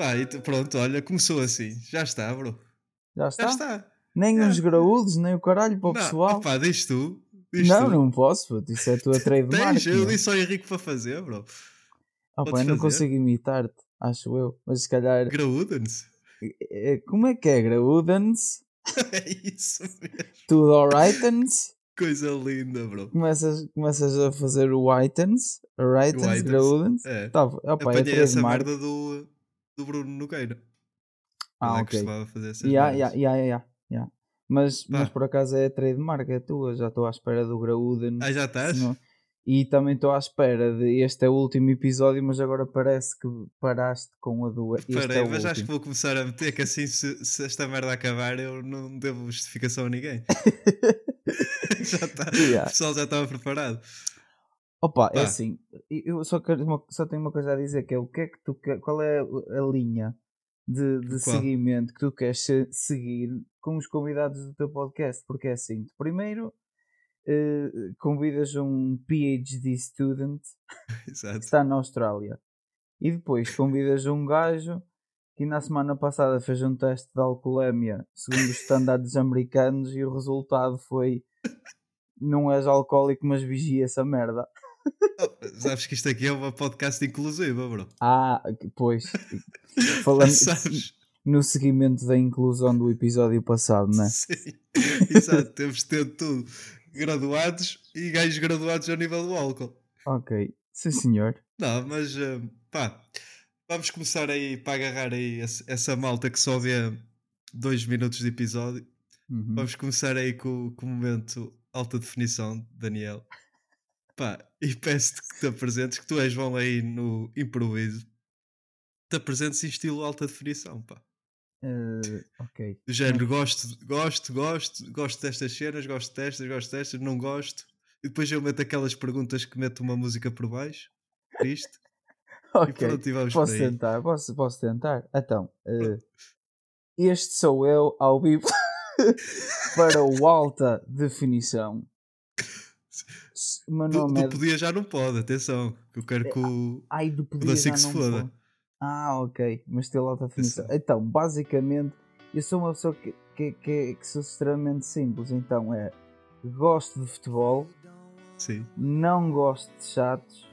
Pá, e pronto, olha, começou assim. Já está, bro. Já está? Já está. Nem Já. uns graúdos, nem o caralho para o Não, pessoal. opá, diz tu. Diz não, tu. não posso, puto, isso é a tua trademark. Tens, eu disse ao Henrique para fazer, bro. Ah, podes eu não fazer. consigo imitar-te, acho eu. Mas se calhar. Graúden-se. eh, Como é que é? Graúdens? É isso mesmo. Tudo alrightens? Coisa linda, bro. Começas, começas a fazer o whitens? Whitens, graúdens? É. Tá, opa, é Apanhei essa trademark. merda do, do Bruno Nogueira. Ah, Ele é que ok. costumava fazer essas ya, ya, ya, ya, ya. Mas, mas por acaso é trademark, é tua. Já estou à espera do Graúden. Ah, já estás? senão- E também estou à espera de este é o último episódio, mas agora parece que paraste com a do. Parei, é mas acho que último. vou começar a meter que assim se, se esta merda acabar eu não devo justificação a ninguém. já está. Yeah. O pessoal já estava preparado. Opa, é Pá. assim, eu só, quero uma- só tenho uma coisa a dizer que é o que é que tu quer, qual é a linha de, de seguimento que tu queres se- seguir com os convidados do teu podcast? Porque é assim, primeiro eh, convidas um PhD student que Exato. está na Austrália e depois convidas um gajo que na semana passada fez um teste de alcoolemia segundo os estándares americanos e o resultado foi não és alcoólico mas vigia essa merda. Oh, sabes que isto aqui é uma podcast inclusiva, bro. Ah, pois. Falando Sabes? no seguimento da inclusão do episódio passado, né? Sim. Exato, temos de ter tudo. Graduados e gajos graduados ao nível do álcool. Ok. Sim, senhor. Não, mas eh, pá, vamos começar aí para agarrar aí essa malta que só vê dois minutos de episódio. Uhum. Vamos começar aí com, com o momento alta definição, Daniel. Pá, e peço-te que te apresentes, que tu és bom aí no improviso. Te apresentes em estilo alta definição, pá. Eh, ok. Do género, gosto, gosto, gosto, gosto destas cenas, gosto destas, gosto destas, não gosto. E depois eu meto aquelas perguntas que meto uma música por baixo. Isto. E Ok. pronto, Posso tentar, posso, posso tentar. Então, eh, este sou eu ao vivo para o alta definição. O meu Do, nome é. do podia já não pode, atenção. Eu quero que o. Ai, do O podia da já foda. pode. Ah, ok. Mas tem alta definição. Atenção. Então, basicamente, eu sou uma pessoa que, que, que, que sou extremamente simples. Então é. Gosto de futebol, Sim. não gosto de chatos,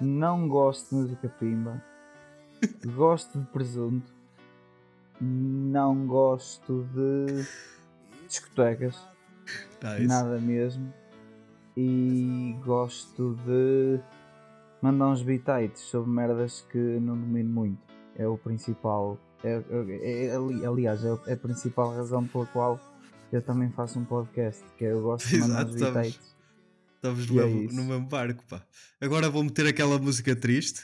não gosto de música pimba, gosto de presunto, não gosto de discotecas, Nice. nada mesmo, e gosto de mandar uns bitites sobre merdas que não domino muito. É o principal. É, é- é- ali- aliás, é a- é a principal razão pela qual eu também faço um podcast, que é eu gosto de mandar uns Exato, estamos- bitites. Estamos no é mesmo, no mesmo barco, pá. Agora vou meter aquela música triste.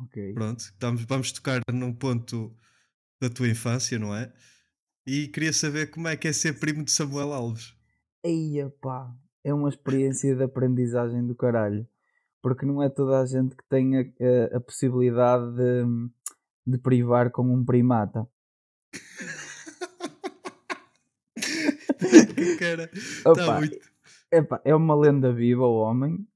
Ok. Pronto, estamos, vamos tocar num ponto da tua infância, não é? E queria saber como é que é ser primo de Samuel Alves. Eia pá, é uma experiência de aprendizagem do caralho. Porque não é toda a gente que tem a, a- a possibilidade de, de privar com um primata. cara. Está muito. epá, é uma lenda viva o homem.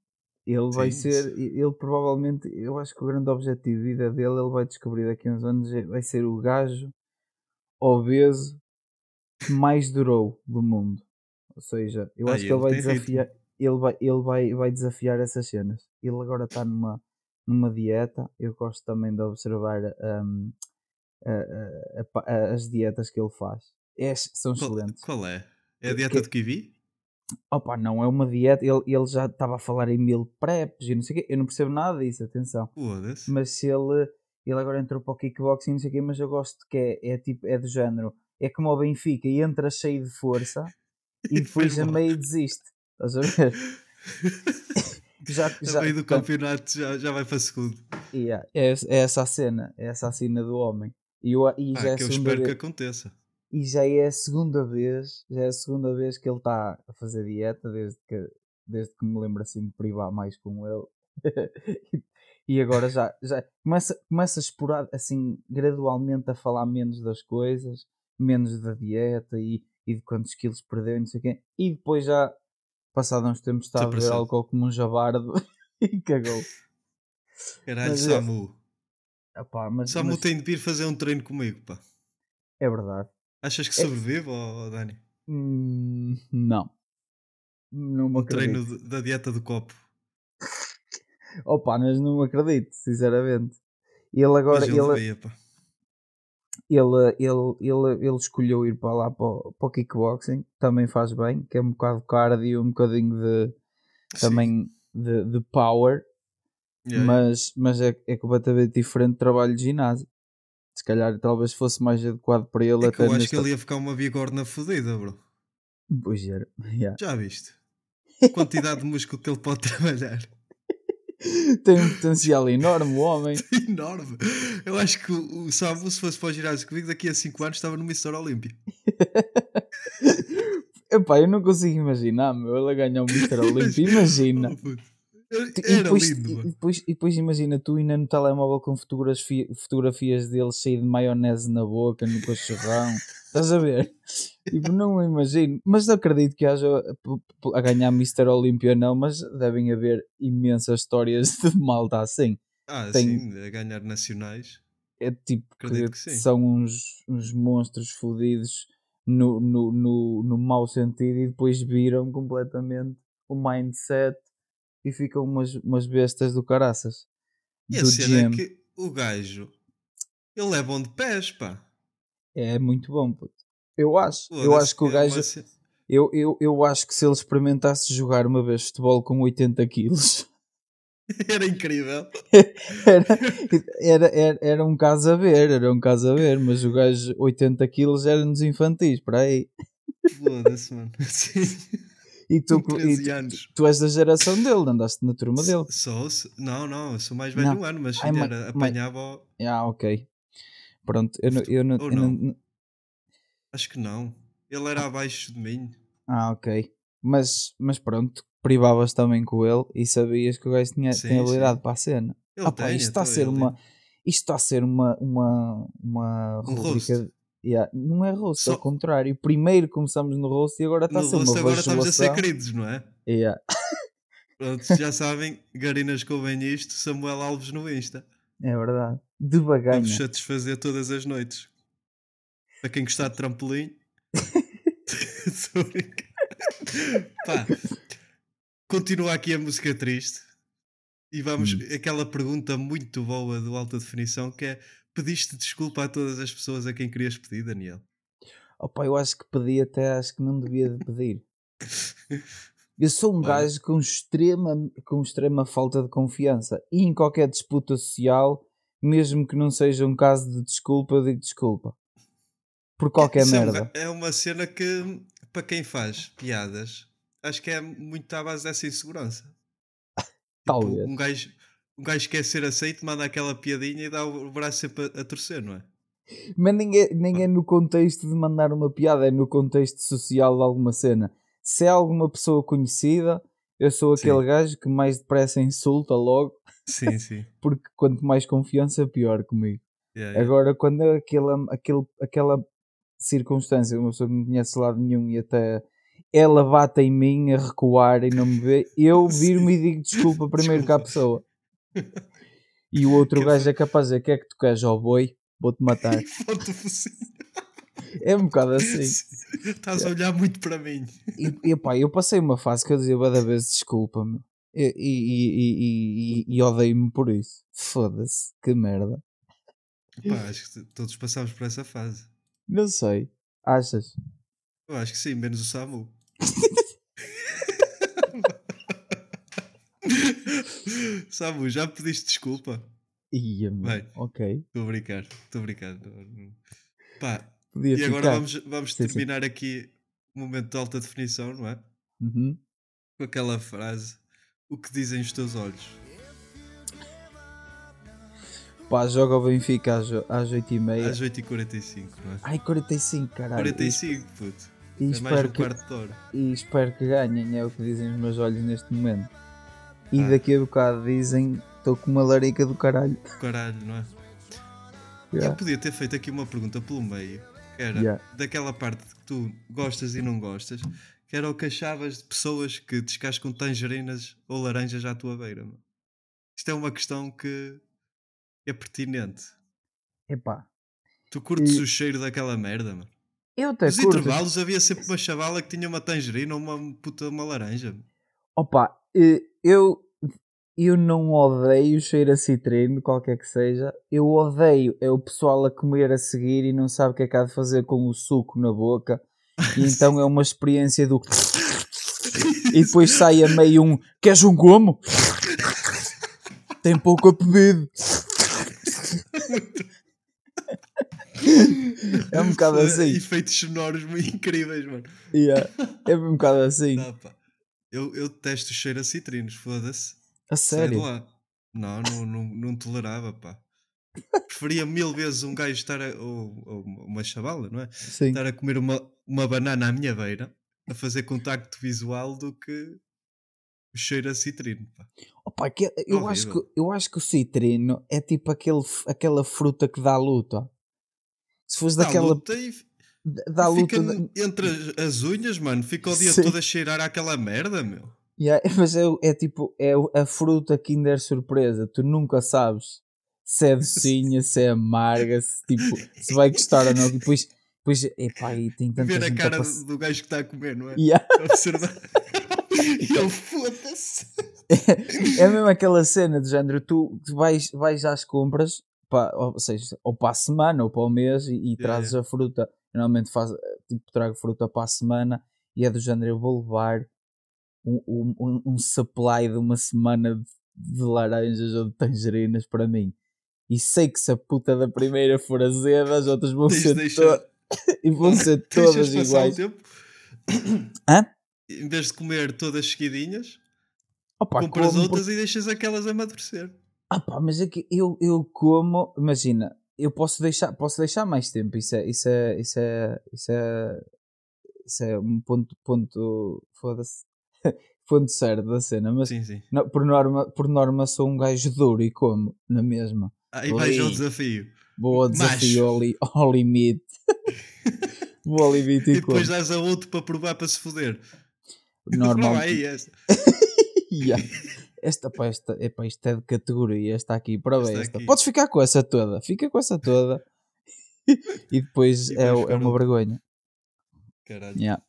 Ele vai Sim, ser, ele provavelmente, eu acho que o grande objetivo de vida dele, ele vai descobrir daqui a uns anos, é- vai ser o gajo obeso que mais durou do mundo. Ou seja, eu Ah, acho que ele vai tem ritmo. desafiar, ele vai, ele vai, vai desafiar essas cenas. Ele agora está numa, numa dieta. Eu gosto também de observar hum, a- a- a as dietas que ele faz. É- são Qual, excelentes. qual é? É a Que- dieta de kiwi? Opa, não é uma dieta. Ele, ele já estava a falar em mil preps e não sei o quê. Eu não percebo nada disso, atenção. Mas se ele, ele agora entrou para o kickboxing, não sei o quê, mas eu gosto que é, é tipo, é do género. É como o Benfica e entra cheio de força e depois a meio desiste. Estás a ver? Já, A meio do campeonato já, já vai para segundo. Yeah, é, é essa a cena, é essa a cena do homem. E, eu, e, já é Ah, a que eu espero que vez, aconteça. e já é a segunda vez, já é a segunda vez que ele está a fazer dieta desde que, desde que me lembro assim de privar mais com ele. e agora já, já começa, começa a explorar assim gradualmente a falar menos das coisas, menos da dieta e, e de quantos quilos perdeu e não sei o quê. E depois já, passado uns tempos, está a Desapareceu. álcool como um jabardo e cagou. Caralho, Mas é- Samu. Epá, mas, Samu mas tem de vir fazer um treino comigo, pá. é verdade. Achas que É- sobrevive, ó Dani? Hum, não. Não me Um treino acredito. de- da dieta do copo. Opa, mas não acredito, sinceramente. Ele agora, Mas ele ele, devia, pá. Ele, ele, ele, ele escolheu ir para lá para, o- para o kickboxing, também faz bem, que é um bocado cardio, um bocadinho de também de, de power. Yeah, mas, mas é, é completamente diferente do trabalho de ginásio. Se calhar talvez fosse mais adequado para ele É até eu acho nesta... que ele ia ficar uma bigorna fodida, bro. Pois era, yeah. Já viste? A quantidade de músculo que ele pode trabalhar. Tem um potencial enorme o homem. Enorme. Eu acho que o, o Samu, se fosse para o ginásio comigo, daqui a 5 anos estava no Mr. Olímpia. Epá, eu não consigo imaginar, meu, ele a ganhar um Mr. Olympia, imagina. Oh, Tu- E Era depois, lindo, e, depois, e depois imagina tu ainda no telemóvel com fotografi- fotografias dele cheio de maionese na boca, no cachorrão. Estás a ver? Tipo, não imagino. Mas acredito que haja a ganhar Mr. Olympia, não, mas devem haver imensas histórias de malta assim. Ah, tem- sim, a ganhar nacionais. É tipo Acredito que, que são uns, uns monstros fodidos no, no, no, no mau sentido e depois viram completamente o mindset e ficam umas, umas bestas do caraças. E a do cena é que o gajo, ele é bom de pés, pá. É muito bom, puto. Eu acho. Eu Foda-se, acho que o é gajo. uma Eu, eu, eu acho que se ele experimentasse jogar uma vez futebol com 80 quilos, Era incrível. era, era, era, era um caso a ver, era um caso a ver, mas o gajo 80 quilos era nos infantis, para aí. Foda-se, mano. Sim. E tu, e 13 tu, tu és da geração dele, andaste na turma dele. Sou, não, não, eu sou mais velho Não. um ano, mas Ai, era, apanhava. Ah, ok. Pronto, eu, não- eu, não- eu não- não? Acho que não. Ele era abaixo de mim. Ah, ok. Mas, mas pronto, privavas também com ele e sabias que o gajo tinha, Sim, tem habilidade sim. para a cena. Ele Ah, pá, tem, isto está a ser uma. tem. Isto está a ser uma, uma, uma Um rubrica. roast. Yeah, não é roast, Só- ao contrário. Primeiro começamos no roast e agora está No a ser rosto uma agora estamos a ser queridos, não é? Yeah, Pronto, já sabem, Garinas Coubem isto, Samuel Alves no Insta. É verdade. De Vamos baganha. satisfazer todas as noites. Para quem gostar de trampolim. Pá, continua aqui a música triste. E vamos, Hum. aquela pergunta muito boa do Alta Definição que é: pediste desculpa a todas as pessoas a quem querias pedir, Daniel? Opa, eu acho que pedi até, acho que não devia de pedir. Eu sou um gajo com extrema, com extrema falta de confiança e em qualquer disputa social, mesmo que não seja um caso de desculpa, digo desculpa. Por qualquer é merda. É uma cena que, para quem faz piadas, acho que é muito à base dessa insegurança. Tipo, Talvez. Um gajo, um gajo quer ser aceito, manda aquela piadinha e dá o braço sempre a, a torcer, não é? Mas nem é, nem é no contexto de mandar uma piada, é no contexto social de alguma cena. Se é alguma pessoa conhecida, eu sou Sim. aquele gajo que mais depressa insulta logo, Sim, sim. porque quanto mais confiança, pior comigo. Yeah, yeah. Agora, quando é aquela, aquele, aquela circunstância, uma pessoa que não conhece de lado nenhum e até ela bate em mim a recuar e não me vê, eu viro-me e digo desculpa primeiro que à Desculpa. pessoa. E o outro Que gajo é capaz de dizer: que é que tu queres ao boi? Vou-te matar. É um bocado assim. Estás a olhar muito para mim. E, e pá, eu passei uma fase que eu dizia cada vez desculpa-me. E, e, e, e, e, odeio-me por isso. Foda-se, que merda. Pá, acho que todos passámos por essa fase. Não sei. Achas? Eu acho que sim, menos o Samu. Samu, já pediste desculpa? Ia. Bem. Ok. Estou a brincar, estou a brincar. Pá, Podia e agora ficar. vamos, vamos Sim, sim. terminar aqui o momento de alta definição, não é? Uhum. Com aquela frase: O que dizem os teus olhos? Pá, joga o Benfica às, às 8h30. Às 8h45, não é? Ai, 45, caralho. 45, puto. E, É mais espero que, quarto de hora. e espero que ganhem, é o que dizem os meus olhos neste momento. E Ah. daqui a bocado dizem: estou com uma larica do caralho. Caralho, não é? Eu Yeah. podia ter feito aqui uma pergunta pelo meio, que era Yeah. daquela parte que tu gostas e não gostas, que era o que achavas de pessoas que descascam tangerinas ou laranjas à tua beira. Meu. Isto é uma questão que é pertinente. Epá, Tu curtes E- o cheiro daquela merda, mano. eu até Nos curto. intervalos havia sempre uma chavala que tinha uma tangerina ou uma puta uma laranja. Opa, eh, eu, eu não odeio cheiro a citrino, qualquer que seja. Eu odeio é o pessoal a comer a seguir e não sabe o que é que há de fazer com o suco na boca. E então é uma experiência do. E depois sai a meio um. Queres um gomo? Tem pouco a bebido. É um bocado assim. Efeitos sonoros muito incríveis, mano. Yeah, É um bocado assim. Pá. Eu, eu detesto o cheiro a citrinos, foda-se. A sério. lá. Não, não, não, não tolerava, pá. Preferia mil vezes um gajo estar a, ou, ou uma chavala, não é? Sim. Estar a comer uma, uma banana à minha beira a fazer contacto visual do que o cheiro a citrino, pá. Opa, que- eu, acho que, eu acho que o citrino é tipo aquele, aquela fruta que dá luta. Se fosse Dá daquela. luta e Dá fica luta. entre as- as unhas, mano. Fica o dia Sim. todo a cheirar àquela merda, meu. Yeah, mas é, é tipo. É a fruta Kinder Surpresa. Tu nunca sabes se é docinha, se é amarga, se, tipo, se vai gostar ou não. E depois. depois epá, e tem tanta Ver a cara pass- do, do gajo que está a comer, não é? Yeah. Observar. e ele foda-se. É mesmo aquela cena de género, tu vais, vais às compras, pá, ou seja, ou para a semana ou para o mês e, e trazes a fruta. Normalmente faz, tipo, trago fruta para a semana e é do género, eu vou levar um, um, um- supply de uma semana de, laranjas ou de tangerinas para mim. E sei que se a puta da primeira for azeda, as outras vão Tens ser, deixar- to- e vão ser todas iguais. Hã? Em vez de comer todas seguidinhas, Opa, compras como outras e deixas aquelas amadurecer. Ah pá, mas é que eu, eu como, imagina, eu posso deixar, posso deixar mais tempo, isso é, isso é, isso é, isso é, isso é um ponto, ponto, foda-se, ponto certo da cena, mas Sim, sim. não, por, norma, por norma sou um gajo duro e como, na mesma. Aí vais ao Ali. desafio. Vou ao Macho. desafio ao, li, ao limite. Vou ao limite E e, como. depois dás a outro para provar para se foder. Normal. Não, é essa. Yeah. Esta, pá, esta, epá, isto é de categoria, esta aqui, prova Esta esta. aqui. Podes ficar com essa toda, fica com essa toda. e depois E é, o- é buscar uma vergonha. Caralho. Yeah.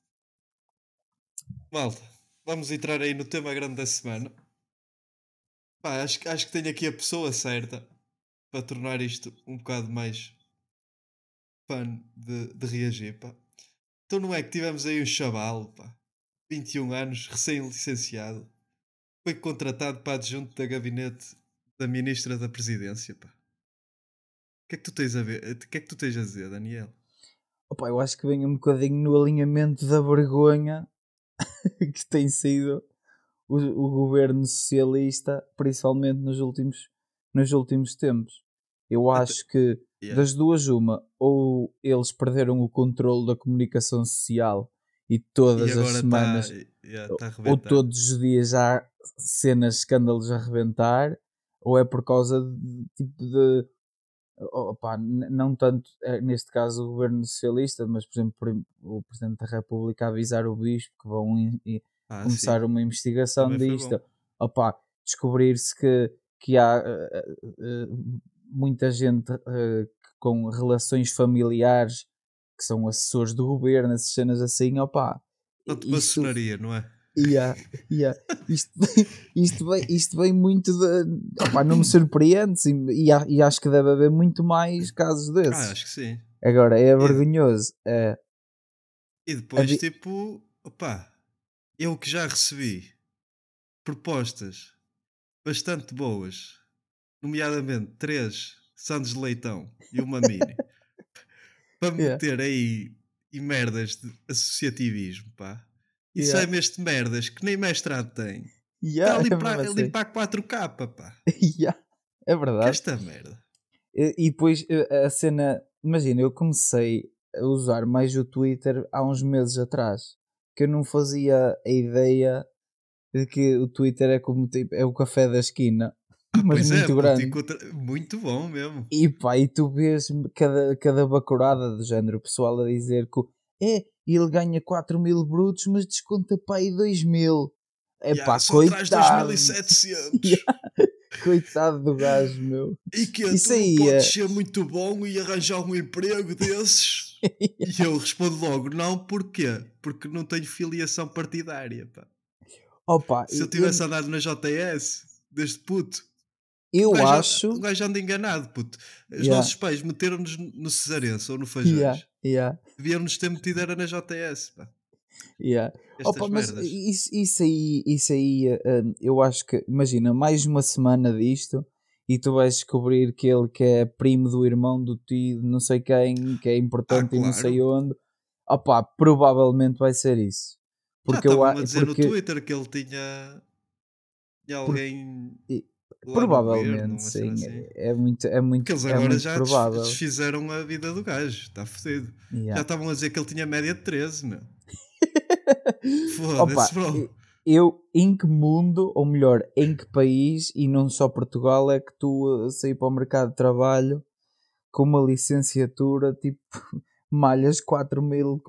Malta, vamos entrar aí no tema grande da semana. Pá, acho, que- acho que tenho aqui a pessoa certa para tornar isto um bocado mais fun de, de reagir, pá. Então não é que tivemos aí um chaval, pá, 21 anos, recém-licenciado, foi contratado para adjunto da gabinete da Ministra da Presidência, pá. O que é que tu tens a ver? O que é que tu tens a dizer, Daniel? Opa, eu acho que vem um bocadinho no alinhamento da vergonha que tem sido o, o governo socialista, principalmente nos últimos, nos últimos tempos. Eu Até- acho que Yeah. das duas, uma, ou eles perderam o controle da comunicação social e todas E as tá semanas está yeah, tá ou todos os dias há cenas, escândalos a reventar, ou é por causa de tipo de opá, n- não tanto eh, neste caso o governo socialista, mas por exemplo o Presidente da República avisar o bispo que vão Ah, começar sim. uma investigação Também disto. Opá, descobrir-se que, que há eh, eh, muita gente eh, com relações familiares que são assessores do governo, essas cenas assim, opá. Tanto maçonaria, não é? Yeah, yeah. Isto, isto, vem, isto vem muito de. Opá, não me surpreende sim, e, e acho que deve haver muito mais casos desses. Ah, acho que sim. Agora, é vergonhoso. É, E depois, tipo, opá, eu que já recebi propostas bastante boas, nomeadamente três Santos de Leitão e uma Mini, para Yeah. meter aí e merdas de associativismo, pá. E Yeah. sai-me este merdas que nem mestrado tem. Está yeah, é para mesmo ali assim. para 4K, pá. Yeah, é Que verdade. esta merda. E, e depois eh, a cena. Imagina, eu comecei a usar mais o Twitter há uns meses atrás. Que eu não fazia a ideia de que o Twitter é como tipo, é o café da esquina. Mas pois é, muito puto, grande. encontra- muito bom mesmo. E pá, e tu vês cada, cada bacurada do género, o pessoal a dizer que o- é, ele ganha 4 mil brutos, mas desconta pá aí 2 mil. É Yeah, pá, coitado. 2700. Yeah. Coitado do gajo, meu. E que Isso tu aí podes é- ser muito bom e arranjar um emprego desses? e eu respondo logo, não, porquê? Porque não tenho filiação partidária, pá. Opa, Se eu tivesse andado na JS, desde puto, eu, o acho. o gajo anda enganado, puto. Os Yeah. nossos pais meteram-nos no Cesarense ou no Fajões. Yeah, yeah, Deviam-nos ter metido era na JS, pá. yeah. Opa, mas isso, isso aí, isso aí eh, eu acho que, imagina, mais uma semana disto e tu vais descobrir que ele que é primo do irmão do tio, não sei quem, que é importante e não sei onde. Opa, provavelmente vai ser isso. Porque Já eu a- dizer porque, no Twitter que ele tinha, tinha alguém. no provavelmente sim, assim. é muito, é muito, Porque eles é agora muito já provável. desfizeram a vida do gajo, está fodido. Já Yeah. estavam a dizer que ele tinha média de 13, meu. Foda-se, bro. eu em que mundo, ou melhor, em que país, e não só Portugal, é que tu uh, sair para o mercado de trabalho com uma licenciatura tipo malhas 4 mil,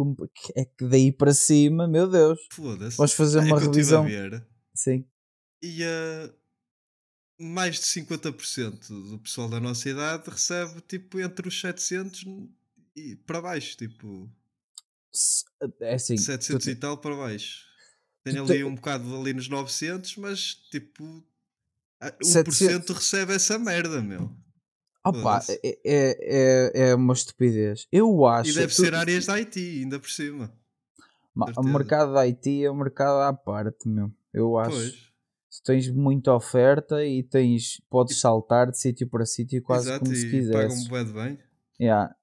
é que daí para cima, meu Deus, Foda-se. vais fazer Ah, é uma a revisão. Sim, e uh, mais de 50% do pessoal da nossa idade recebe tipo entre os 700 e para baixo, tipo é assim, tu 700 te- e tal para baixo. Tenho tu ali um bocado ali nos 900, mas tipo ah, 1% 700 recebe essa merda, meu. Opa, é, é, é, é uma estupidez. Eu acho. E deve tu- ser áreas da IT, ainda por cima. Ma- O mercado da IT é um mercado à parte, meu. Eu acho. Pois. Se tens muita oferta e tens, podes saltar de sítio para sítio quase Exato, como se e quisesses. pagam bem. Yeah.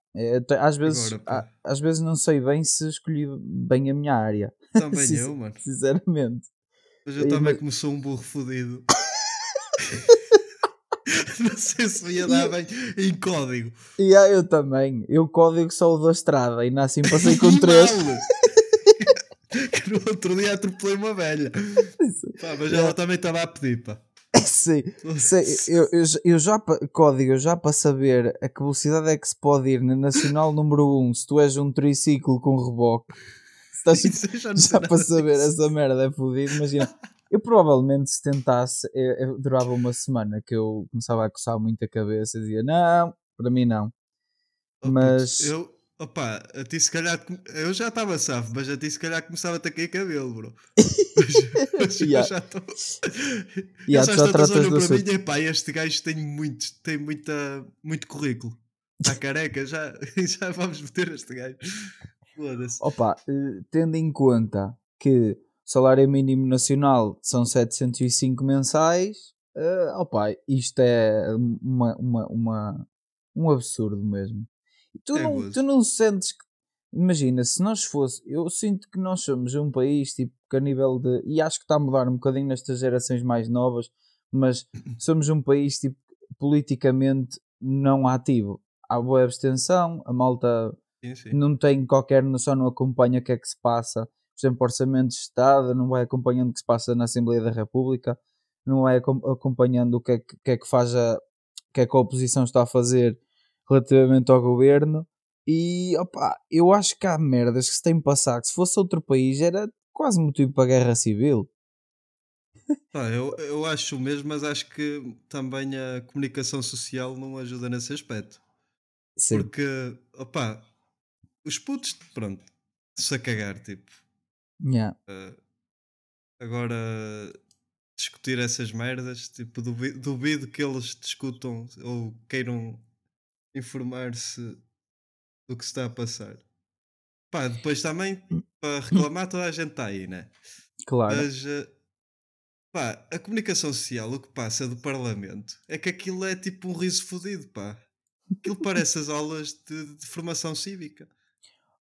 Às, vezes, Agora, a- às vezes não sei bem se escolhi bem a minha área, Também eu, mano. sinceramente. Mas eu E- também mas- como sou um burro fodido. não sei se ia dar bem em código. E ah, eu também. Eu código só o da estrada e assim passei com três. no outro dia atropelei uma velha. Pá, mas ela também estava a pedir, pá. Sim, sei, eu, eu, já- eu já código, eu já para saber a que velocidade é que se pode ir na Nacional número 1 se tu és um triciclo com reboque. Estás, já já para saber disso. essa merda é fodido, imagina. Eu provavelmente se tentasse, eu, eu durava uma semana que eu começava a coçar muito a cabeça e dizia não, para mim não. Oh, mas- Eu, opá, a ti se calhar. Eu já estava safo, mas a ti se calhar começava a cair cabelo, bro. Mas, Yeah. já estou. Yeah, já às tantas tratas olham do para assunto. mim e pá, este gajo tem muito, tem muita, muito currículo. Está careca, já, já vamos meter este gajo. Foda-se. Opa, eh, tendo em conta que o salário mínimo nacional são 705 mensais, eh, opa, isto é uma, uma, uma- um absurdo mesmo. Tu, É não, gozo. tu não sentes que. Imagina, se nós fosse. Eu sinto que nós somos um país tipo, que a nível de. E acho que está a mudar um bocadinho nestas gerações mais novas, mas somos um país tipo, politicamente não ativo. Há boa abstenção, a malta Sim, sim. não tem qualquer noção, não acompanha o que é que se passa, por exemplo, orçamento de Estado, não vai acompanhando o que se passa na Assembleia da República, não vai acom- acompanhando o que é que, que é que faz a, o que é que a oposição está a fazer relativamente ao governo. E opa, eu acho que há merdas que se tem passado, que se fosse outro país era quase motivo para guerra civil. Pá, eu, eu acho mesmo, mas acho que também a comunicação social não ajuda nesse aspecto. Sim, Porque, opá, os putos, pronto, se a cagar, tipo. yeah. eh, agora, discutir essas merdas, tipo, duvido, duvido que eles discutam ou queiram informar-se do que se está a passar. Pá, depois também, para reclamar, toda a gente está aí, né? claro. Mas, eh, pá, a comunicação social, o que passa do Parlamento, é que aquilo é tipo um riso fodido, pá. Aquilo parece as aulas de, de formação cívica.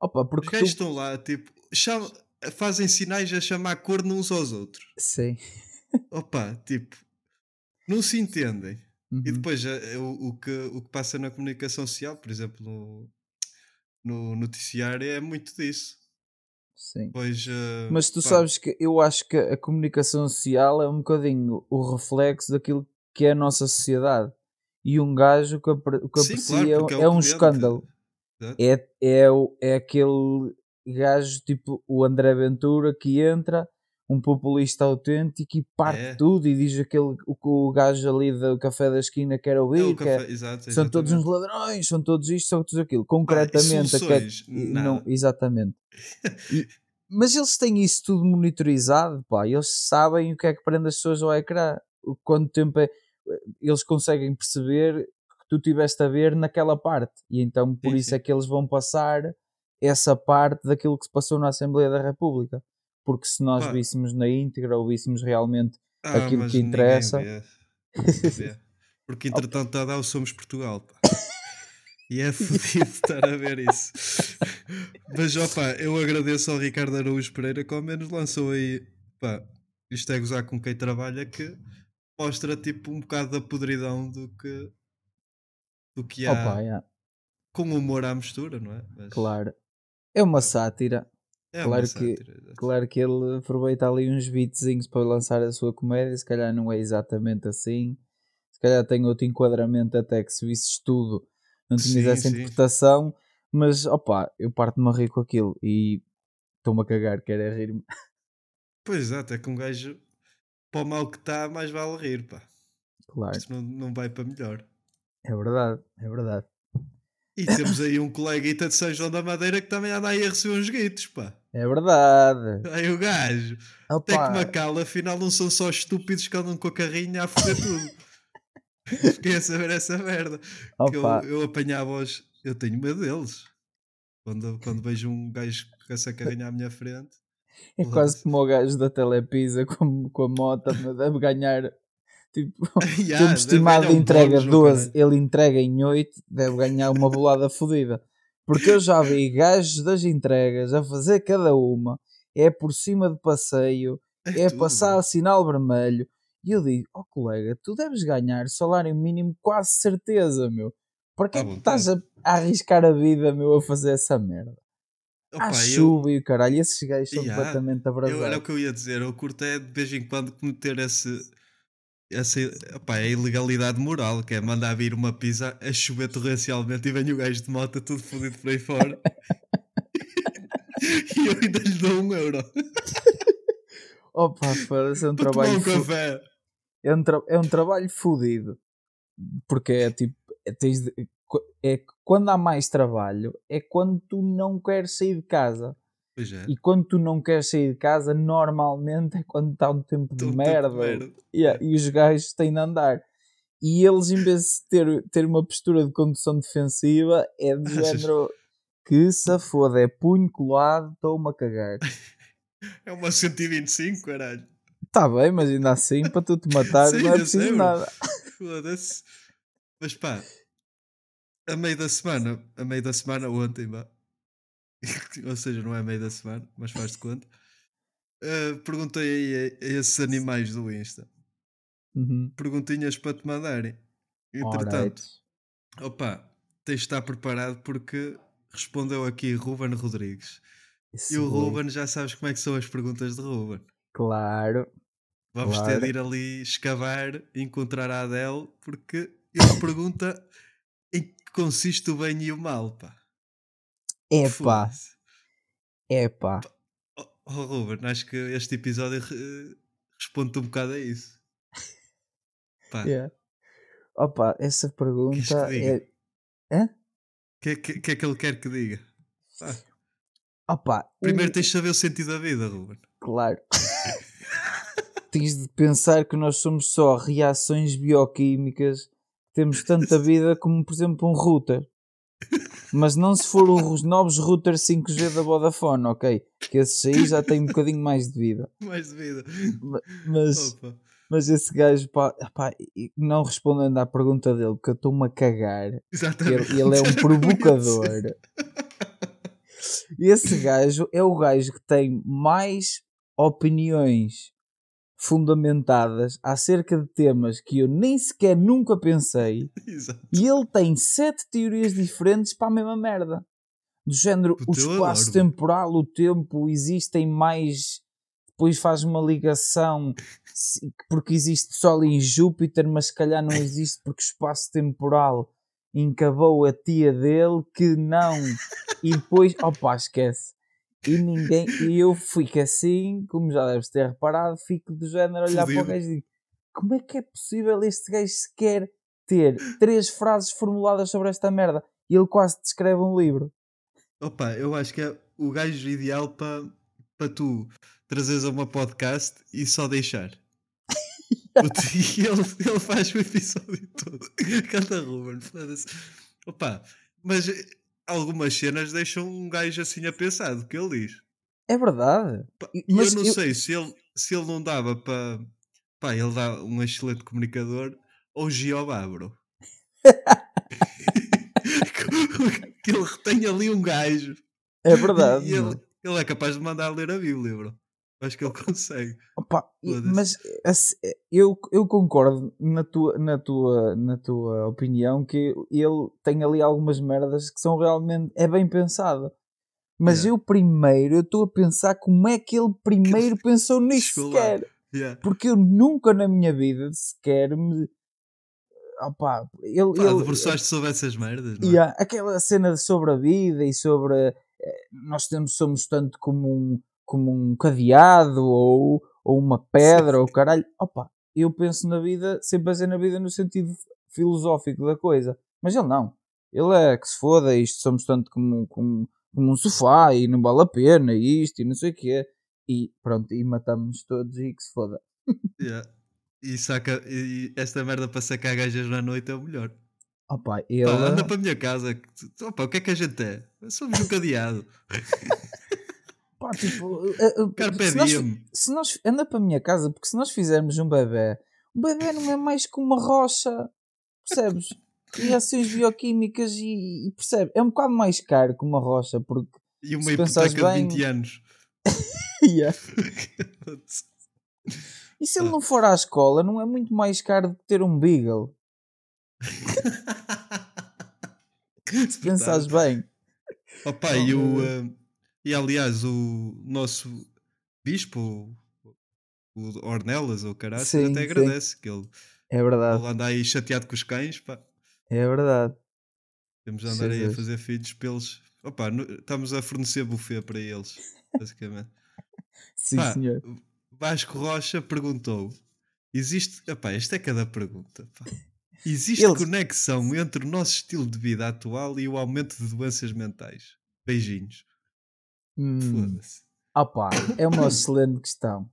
Opa, Os porque gajos tu... estão lá, tipo, cham- fazem sinais a chamar corno uns aos outros. Sim. Opa, tipo, não se entendem. E Uhum. depois eh, o, o que, o que passa na comunicação social, por exemplo, no, no noticiário, é muito disso. Sim. Pois, eh, Mas tu pá, sabes que eu acho que a comunicação social é um bocadinho o reflexo daquilo que é a nossa sociedade. E um gajo que, que sim, aprecia porque é, o um escândalo. É, é, é aquele gajo tipo o André Ventura que entra, um populista autêntico e parte É. tudo e diz aquele o, que o gajo ali do café da esquina quer É ouvir, é- café, exato, são todos uns ladrões, são todos isto, são todos aquilo. Concretamente, a que- soluções, não, exatamente. E- mas eles têm isso tudo monitorizado, pá. Eles sabem o que é que prende as pessoas ao ecrã. Quanto tempo é. Eles conseguem perceber que tu estiveste a ver naquela parte. E então por Sim, isso sim. é que eles vão passar essa parte daquilo que se passou na Assembleia da República. Porque se nós Pá. víssemos na íntegra ou víssemos realmente Ah, aquilo que interessa. vê. Ninguém vê. Porque entretanto está a dar o Somos Portugal. pá. E é fodido estar a ver isso. Mas opa, eu agradeço ao Ricardo Araújo Pereira que ao menos lançou aí. Pá, isto é gozar com quem trabalha que mostra tipo um bocado da podridão do que do que há Opa, yeah, com humor à mistura, não é? Mas claro. É uma sátira. É claro que- sátira. Claro que ele aproveita ali uns beatzinhos para lançar a sua comédia, se calhar não é exatamente assim. Se calhar tem outro enquadramento até que se visses tudo não tinhas Sim, essa sim. interpretação, mas opá, eu parto-me a rir com aquilo e estou-me a cagar, quero é rir-me. Pois exato, é que um gajo para o mal que está, mais vale rir, pá. Claro, Isto não, não vai para melhor. é verdade, é verdade. E temos aí um coleguita de São João da Madeira que também anda aí a receber uns guitos, pá. É verdade. Aí o gajo. Até que Macala, afinal não são só estúpidos que andam com a carrinha a foder tudo. Fiquei a saber essa merda. Que eu, eu apanhava-os. Eu tenho medo deles. Quando, quando vejo um gajo com essa carrinha à minha frente. é quase como o gajo da Telepisa com, com a moto, deve ganhar tipo, Ya, tempo estimado de um entrega bónus, 12, caralho. ele entrega em 8, deve ganhar uma bolada fodida. Porque eu já vi gajos das entregas a fazer cada uma, é por cima de passeio, é tudo, passar a sinal vermelho. E eu digo, ó colega, tu deves ganhar salário mínimo quase certeza, meu. Para que é que estás a, a arriscar a vida, meu, a fazer essa merda? Opa, eu- chuva e o caralho, esses gajos são completamente Eu, era o abrasados. que eu ia dizer, eu curto é de vez em quando cometer esse, essa opá, é a ilegalidade moral, que é mandar vir uma pizza a chover torrencialmente e vem o gajo de moto tudo fodido por aí fora e eu ainda lhe dou um euro Opa, foda-se, é um para trabalho um café. é um, tra- é um trabalho fodido. Porque é tipo, é, tens de- é que quando há mais trabalho, é quando tu não queres sair de casa. É, E quando tu não queres sair de casa, normalmente é quando está um tempo de Tô- merda. com merda. Yeah, e os gajos têm de andar. E eles, em vez de ter, ter uma postura de condução defensiva, é Achas? género que se foda, é punho colado, estou-me a cagar. É uma 125, caralho. Está bem, mas ainda assim, para tu te matar, Sim, não é preciso sei, nada. Foda-se. Mas pá, a meio da semana, a meio da semana ontem, pá. Ou seja, não é meio da semana, mas faz de conta. eh, perguntei aí a, a esses animais do Insta. Uhum. Perguntinhas para te mandarem. Entretanto, Alright. opa, tens de estar preparado porque respondeu aqui Ruben Rodrigues. Esse E o boi. Ruben já sabes como é que são as perguntas de Ruben. Claro. Vamos ter Claro. de ir ali escavar, encontrar a Adele, porque ele pergunta em que consiste o bem e o mal, pá. Epá, epá. Oh, oh, Ruben, acho que este episódio eh, responde-te um bocado a isso. Pá, Yeah. Opa, essa que pergunta diga? é. que, que, que é que ele quer que diga? Pá, Opa, primeiro o- tens de saber o sentido da vida, Ruben. Claro. Tens de pensar que nós somos só reações bioquímicas. Temos tanta vida como, por exemplo, um router. Mas não se for os novos routers 5G da Vodafone, ok? Que esses aí já têm um bocadinho mais de vida. Mais de vida. Ma- Mas, Opa. mas esse gajo, pá, pá, não respondendo à pergunta dele, porque eu estou-me a cagar. Exatamente. Ele, ele é um provocador. Esse gajo é o gajo que tem mais opiniões fundamentadas acerca de temas que eu nem sequer nunca pensei Exato. e ele tem sete teorias diferentes para a mesma merda. Do género, Puta, o espaço temporal, o tempo, existem mais. Depois faz uma ligação porque existe Sol em Júpiter, mas se calhar não existe porque o espaço temporal encabou a tia dele que não. E depois, opá, esquece. E ninguém, e eu fico assim, como já deves ter reparado, fico do género a olhar para o gajo e digo: como é que é possível este gajo sequer ter três frases formuladas sobre esta merda? E ele quase descreve um livro. Opa, eu acho que é o gajo ideal para para tu trazeres a uma podcast e só deixar. E ele, ele faz o episódio todo. Canta Ruben, foda-se. Opa, mas algumas cenas deixam um gajo assim a pensar do que ele diz. É verdade. E- mas eu não eu- sei se ele, se ele não dava para. Pá, ele dá um excelente comunicador ou Jeová, bro. que ele retém ali um gajo É verdade. e ele, ele é capaz de mandar ler a Bíblia, bro. Acho que ele consegue. Opa, mas assim, eu, eu concordo na tua, na, tua, na tua opinião que ele tem ali algumas merdas que são realmente é bem pensado. Mas Yeah. eu primeiro eu estou a pensar como é que ele primeiro pensou nisso sequer. Yeah. Porque eu nunca na minha vida sequer me. Opa, ele, Pá, ele, debruçaste sobre essas merdas, não é? Yeah, aquela cena sobre a vida e sobre eh, nós temos, somos tanto como um, como um cadeado ou, ou uma pedra ou caralho. Opa, eu penso na vida, sempre a ser na vida no sentido filosófico da coisa. Mas ele não. Ele é que se foda, isto somos tanto como, como, como um sofá e não vale a pena, e isto e não sei o quê. E pronto, e matamos todos e que se foda. Yeah. E, saca, e esta merda para sacar gajas na noite é o melhor. Opa, ele. Pá, anda para a minha casa. Opa, o que é que a gente é? Somos um cadeado. Pá, tipo, se nós- se nós anda para a minha casa, porque se nós fizermos um bebê, um bebê não é mais que uma rocha, percebes? Reações bioquímicas e, e percebe? É um bocado mais caro que uma rocha, porque E uma hipoteca de bem- 20 anos. e se ele não for à escola, não é muito mais caro do que ter um Beagle. Se pensares bem. Opa, e, o, eh, e aliás, o nosso bispo, o- Ornelas, ou Sim, até sim. agradece que ele, É verdade, ele anda aí chateado com os cães. Pá. é verdade. Temos de andar aí a fazer filhos pelos. Opa, estamos a fornecer buffet para eles, basicamente. Sim, Pá, senhor. Vasco Rocha perguntou: Existe. Epá, esta é cada pergunta. pá. Existe Eles- conexão entre o nosso estilo de vida atual e o aumento de doenças mentais? Beijinhos. Hum. Foda-se. Opa, é uma excelente questão.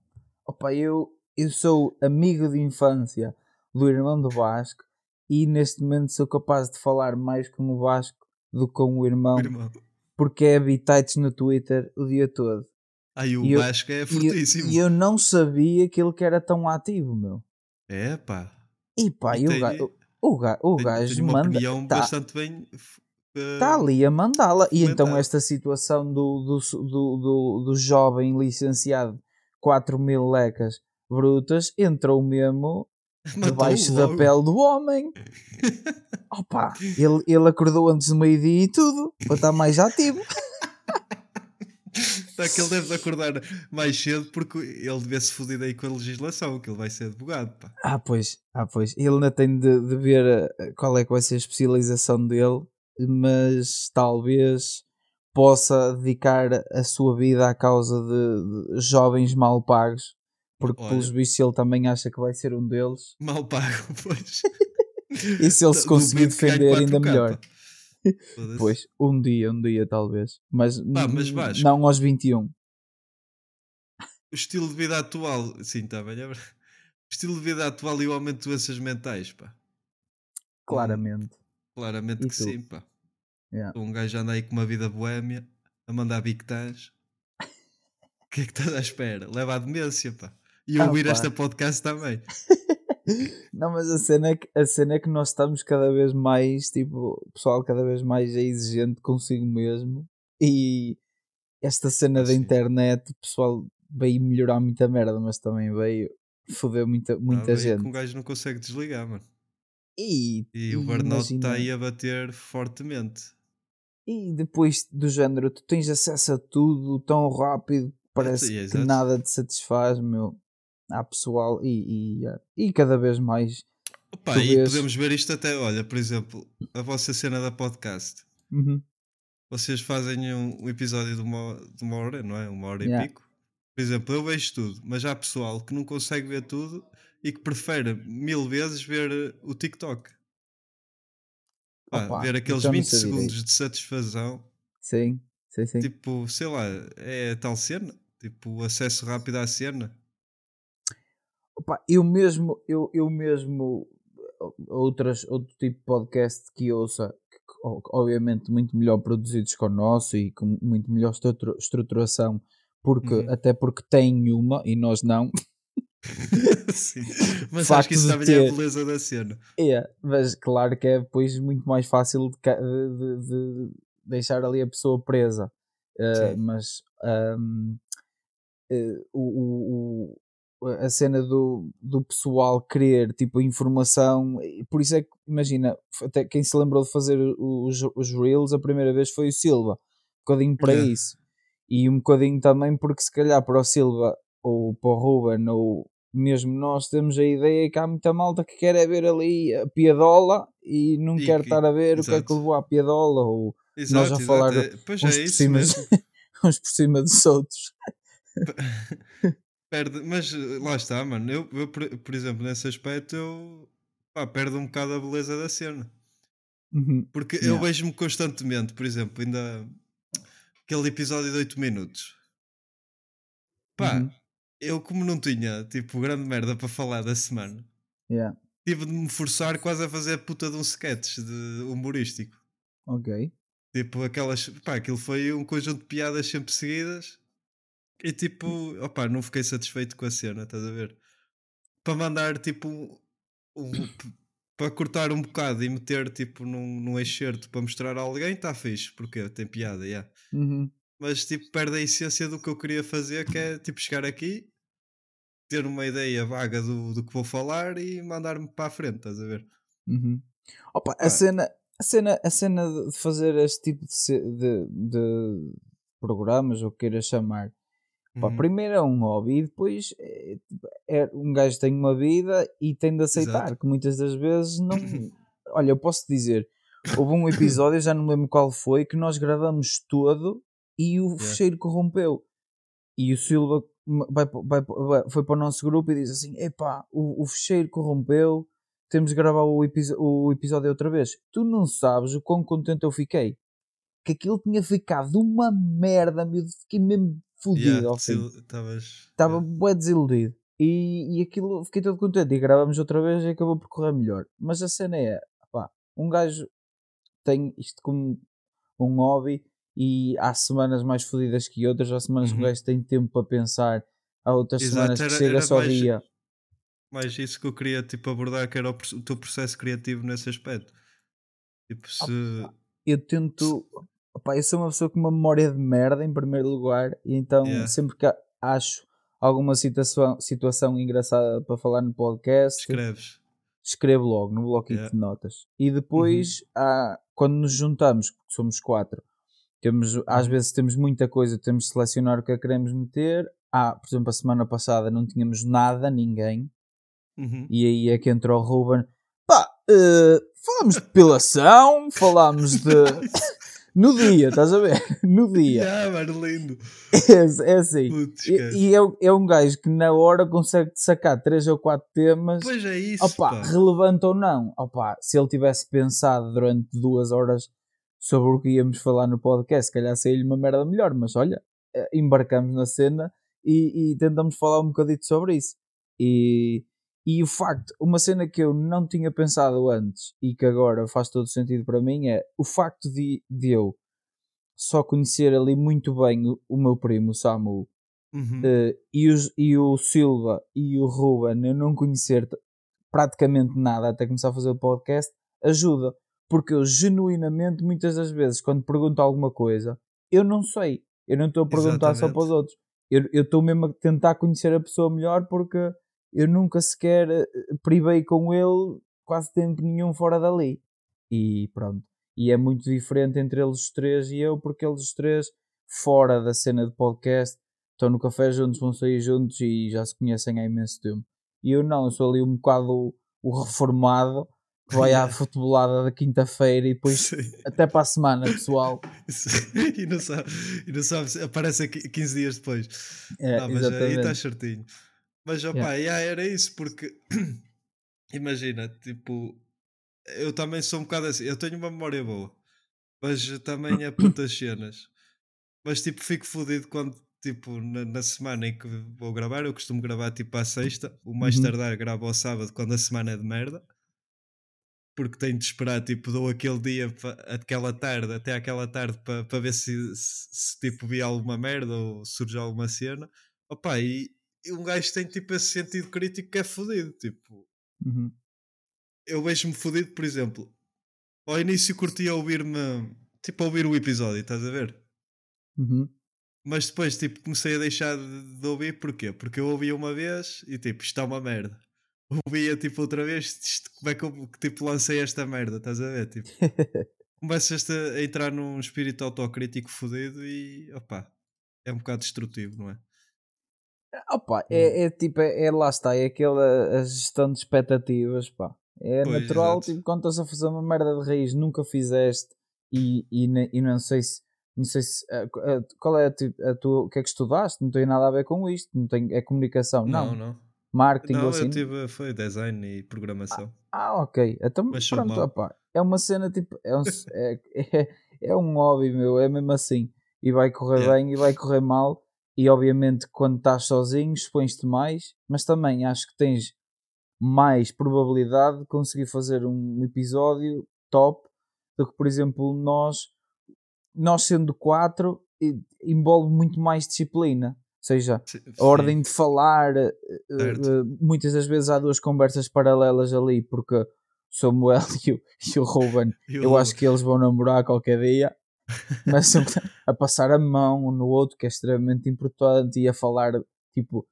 Opa, eu, eu sou amigo de infância do irmão do Vasco e neste momento sou capaz de falar mais com o Vasco do que com o irmão, O irmão. porque é habitats no Twitter o dia todo. Aí o E eu- Vasco é eu, fortíssimo. e eu não sabia que ele que era tão ativo, meu. É pá. E pá, E o, ga- o, ga- o gajo uma manda. opinião tá- bastante bem. Eh, Está ali a mandá-la. E então esta situação do, do, do, do, do jovem licenciado 4 mil lecas brutas entrou mesmo debaixo da pele do homem. Opa, ele, ele acordou antes do meio-dia e tudo, para estar mais ativo. Tá que ele deve de acordar mais cedo porque ele devia-se foder aí com a legislação, que ele vai ser advogado. Pá. Ah, pois, ah, pois. Ele ainda tem de, de ver eh, qual é que vai ser a especialização dele, mas talvez possa dedicar a sua vida à causa de, de jovens mal pagos, porque Olha. pelos vistos ele também acha que vai ser um deles. Mal pago, pois. E se ele se conseguir defender, ainda 4K, melhor. Pois, um dia, um dia talvez. Mas, mas não aos 21. O estilo de vida atual, sim, está bem. é. O estilo de vida atual e o aumento de doenças mentais, pá. Claramente. Claramente E que tu? sim, pá. Yeah. Um gajo anda aí com uma vida boémia, a mandar bictãs. O que é que estás à espera? Leva à demência, pá. E Ah, ouvir pá. esta podcast também. Não, mas a cena, é que, a cena é que nós estamos cada vez mais, tipo, o pessoal cada vez mais é exigente consigo mesmo. E esta cena da internet, o pessoal veio melhorar muita merda, mas também veio foder muita, muita Ah, gente. Que um gajo não consegue desligar, mano. E, E o burnout está aí a bater fortemente. E depois do género, tu tens acesso a tudo tão rápido, parece sim, que exato. nada te satisfaz, meu. Há pessoal e, e, e cada vez mais. Opa, e vês- podemos ver isto até, olha, por exemplo, a vossa cena da podcast. Uhum. vocês fazem um, um episódio de uma, de uma hora, não é? Uma hora Yeah. e pico. Por exemplo, eu vejo tudo, mas há pessoal que não consegue ver tudo e que prefere mil vezes ver eh, o TikTok. Pá, Opa, ver aqueles isso eu não 20 sabia. segundos de satisfação, Sim, sim, sim. tipo, sei lá, é tal cena, tipo, acesso rápido à cena. Opa, eu mesmo, eu, eu mesmo, outras, outro tipo de podcast que ouça, que, obviamente muito melhor produzidos que o nosso e com muito melhor estrutura- estruturação, porque, Uhum. até porque tem uma e nós não. Sim. Mas Facto acho que isso também é a ter- beleza da cena. É, mas claro que é depois muito mais fácil de, de- de- de deixar ali a pessoa presa. Uh, mas um, uh, o, o- o- a cena do, do pessoal querer tipo informação, por isso é que imagina, até quem se lembrou de fazer os, os Reels a primeira vez foi o Silva, um bocadinho para Yeah. isso, e um bocadinho também porque se calhar para o Silva ou para o Ruben ou mesmo nós temos a ideia que há muita malta que quer é ver ali a piadola e não E quer que- estar a ver o que é que exato. levou à piadola ou Exato, a exato. falar é- Pois uns é por cima uns por cima dos outros. Perde, mas eh, lá está, mano. Eu, eu, por, por exemplo, nesse aspecto, eu pá, perde um bocado a beleza da cena. Uhum. Porque eu Yeah. vejo-me constantemente, por exemplo, ainda aquele episódio de 8 minutos. Pá, Uhum. Eu como não tinha tipo grande merda para falar da semana, Yeah. tive de me forçar quase a fazer a puta de um sketch de humorístico. Ok. Tipo, aquelas. Pá, aquilo foi um conjunto de piadas sempre seguidas. E tipo, opá, não fiquei satisfeito com a cena, estás a ver? Para mandar tipo. Um, um- para cortar um bocado e meter tipo num, num excerto para mostrar a alguém, está fixe, porque tem piada, yeah. Uhum. Mas tipo, perde a essência do que eu queria fazer, que é tipo chegar aqui, ter uma ideia vaga do, do que vou falar e mandar-me para a frente, estás a ver? Uhum. Opa, a cena, a cena, a cena de fazer este tipo de, de, de programas, ou o que queiras chamar, pá, Uhum. primeiro é um hobby e depois é, tipo, é- um gajo tem uma vida e tem de aceitar Exato. que muitas das vezes não. Olha, eu posso dizer, houve um episódio, já não me lembro qual foi, que nós gravamos todo e o Yeah. fecheiro corrompeu. E o Silva vai, vai vai- foi para o nosso grupo e diz assim: Epá, o, o fecheiro corrompeu, temos de gravar o, episo- o episódio outra vez. Tu não sabes o quão contente eu fiquei. Que aquilo tinha ficado uma merda, meu, fiquei mesmo fodido. Estava yeah. desiludido. E, e aquilo, fiquei todo contente. E gravamos outra vez e acabou por correr melhor. Mas a cena é, pá, um gajo tem isto como um hobby e há semanas mais fodidas que outras, há semanas que Uhum. um gajo tem tempo para pensar, há outras Exato, semanas que era- chega era só mais- dia. mais isso que eu queria tipo, abordar, que era o, o teu processo criativo nesse aspecto. Tipo, se. Eu tento, opá, eu sou uma pessoa com uma memória de merda em primeiro lugar, e então Yeah. sempre que acho alguma situação, situação engraçada para falar no podcast, escreves. escrevo logo no bloquinho Yeah. de notas. E depois, há, quando nos juntamos, que somos quatro, temos, às Uhum. vezes temos muita coisa, temos de selecionar o que é que queremos meter. Ah, por exemplo, a semana passada não tínhamos nada, ninguém, Uhum. e aí é que entra o Ruben. Pá, eh, falámos de depilação, falámos de. no dia, estás a ver? No dia. Yeah, mano, lindo. É, é assim. Putz, E, e é, é um gajo que na hora consegue sacar três ou quatro temas Pois é isso. Opa, relevante ou não, opa, se ele tivesse pensado durante duas horas sobre o que íamos falar no podcast, se calhar saiu-lhe uma merda melhor, mas olha, eh, embarcamos na cena e, e tentamos falar um bocadito sobre isso. E, e o facto, uma cena que eu não tinha pensado antes e que agora faz todo sentido para mim é o facto de, de eu só conhecer ali muito bem o, o meu primo, o Samu, Uhum. eh, e, os- e o Silva e o Ruben eu não conhecer praticamente nada até começar a fazer o podcast ajuda, porque eu genuinamente muitas das vezes quando pergunto alguma coisa eu não sei, eu não estou a perguntar só Exatamente. para os outros, eu estou mesmo a tentar conhecer a pessoa melhor porque eu nunca sequer eh, privei com ele quase tempo nenhum fora dali e pronto, e é muito diferente entre eles os três e eu porque eles os três fora da cena de podcast estão no café juntos, vão sair juntos e já se conhecem há imenso tempo. E eu não, eu sou ali um bocado o, o reformado vai à futebolada da quinta-feira e depois Sim. até para a semana, pessoal. e, não sabe, e não sabe, se- aparece aqui 15 dias depois. É, não, mas aí está exatamente. certinho. Mas opá, Yeah. yeah, era isso, porque imagina, tipo, eu também sou um bocado assim, eu tenho uma memória boa, mas também aponto as cenas. Mas tipo, fico fodido quando, tipo, na, na semana em que vou gravar, eu costumo gravar tipo à sexta, o mais Uhum. tardar gravo ao sábado quando a semana é de merda. Porque tenho de esperar, tipo, dou aquele dia, aquela tarde, até aquela tarde, para pa ver se, se, se, tipo, vi alguma merda ou surge alguma cena. Opa, e, e um gajo tem, tipo, esse sentido crítico que é fodido. Tipo, Uhum. eu vejo-me fodido, por exemplo, ao início curtia ouvir-me, tipo, ouvir o episódio, estás a ver? Uhum. Mas depois, tipo, comecei a deixar de, de ouvir, porquê? Porque eu ouvia uma vez e, tipo, isto é uma merda. Ouvia, tipo, outra vez, isto, como é que eu, tipo, lancei esta merda, estás a ver? Tipo, começas a, a entrar num espírito autocrítico fodido e, opá, é um bocado destrutivo, não é? Opa, Hum. é, é tipo, é, é- lá está, é aquela a gestão de expectativas, pá. É Pois, natural, exato. tipo, quando estás a fazer uma merda de raiz, nunca fizeste e, e, e não sei se, não sei se, qu- ah, qual é a, a tua, o que é que estudaste? Não tem nada a ver com isto, não tem, é comunicação, não, Não, não. Marketing ou Não, assim. eu tive, foi design e programação. Ah, ok, então Mas pronto, opá, é uma cena tipo, é um, é, é, é um hobby, meu, é mesmo assim, e vai correr Yeah. bem e vai correr mal, e obviamente quando estás sozinho expões-te mais, mas também acho que tens mais probabilidade de conseguir fazer um episódio top do que, por exemplo, nós, nós sendo quatro, envolve muito mais disciplina. Ou seja, Sim, a ordem de falar, eh, muitas das vezes há duas conversas paralelas ali, porque o Samuel e o, e o Ruben, E o eu Ruben? acho que eles vão namorar qualquer dia, mas a passar a mão um no outro, que é extremamente importante, e a falar tipo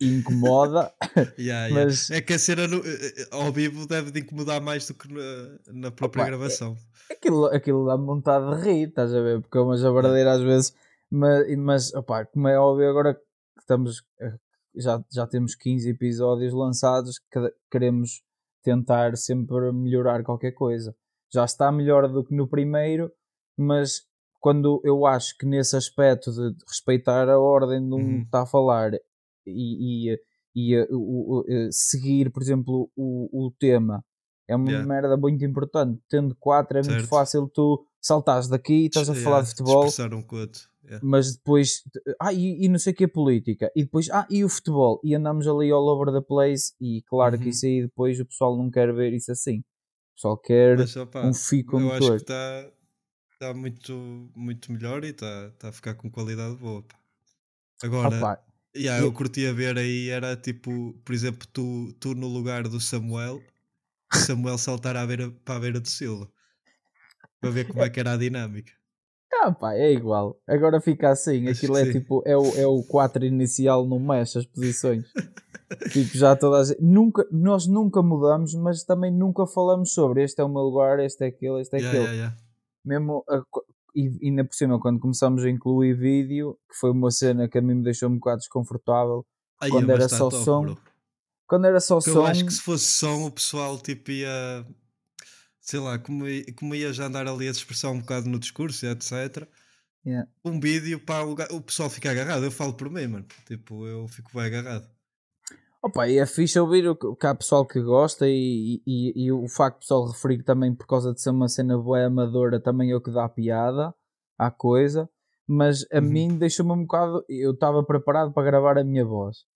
incomoda, Yeah, yeah. mas É que a cena no- eh, ao vivo deve de incomodar mais do que na, na própria Opa, é- gravação. aquilo, aquilo dá-me vontade de rir, estás a ver? Porque é uma jabardeira às vezes, mas, mas opá, como é óbvio, agora que estamos, eh, já, já temos 15 episódios lançados, que queremos tentar sempre melhorar qualquer coisa. Já está melhor do que no primeiro, mas quando eu acho que nesse aspecto de respeitar a ordem de um Uhum. que está a falar e, e, e, eh, o- o- eh, seguir, por exemplo, o, o tema é uma Yeah. merda muito importante. Tendo quatro é muito Certo. fácil tu saltares daqui e estás a Yeah, falar de futebol, um com o outro. Yeah. mas depois, ah, e, e não sei o que é política, e depois, ah, e o futebol, e andamos ali all over the place, e claro que Uhum. isso aí depois o pessoal não quer ver isso assim. O pessoal quer Mas, opá, um fio eu acho que está tá muito, muito melhor e está tá a ficar com qualidade boa. pá. Agora, Opa, yeah, e- eu curtia ver aí, era tipo, por exemplo, tu, tu no lugar do Samuel, Samuel saltar à beira, para a beira do Silva. Para ver como é que era a dinâmica. Ah, pá, é igual. Agora fica assim, Acho aquilo é sim. tipo, é o, é o 4 inicial, não mexe as posições. tipo, já toda a gente, nunca, nós nunca mudamos, mas também nunca falamos sobre este é o meu lugar, este é aquele, este é Yeah, aquele. yeah, yeah. mesmo a e ainda por cima quando começamos a incluir vídeo que foi uma cena que a mim me deixou um bocado desconfortável Quando mas era só top, som, bro. quando era só som eu acho que se fosse som, o pessoal tipo ia. Sei lá, como, como ia já andar ali a expressar um bocado no discurso, etc. yeah. Um vídeo para o, pessoal fica agarrado. Eu falo por mim, mano. Tipo, eu fico bem agarrado. Opa, e é fixe ouvir o que há pessoal que gosta e, e, e o facto pessoal referir também por causa de ser uma cena boa amadora também é o que dá piada à coisa, mas a Uhum. mim deixou-me um bocado, eu estava preparado para gravar a minha voz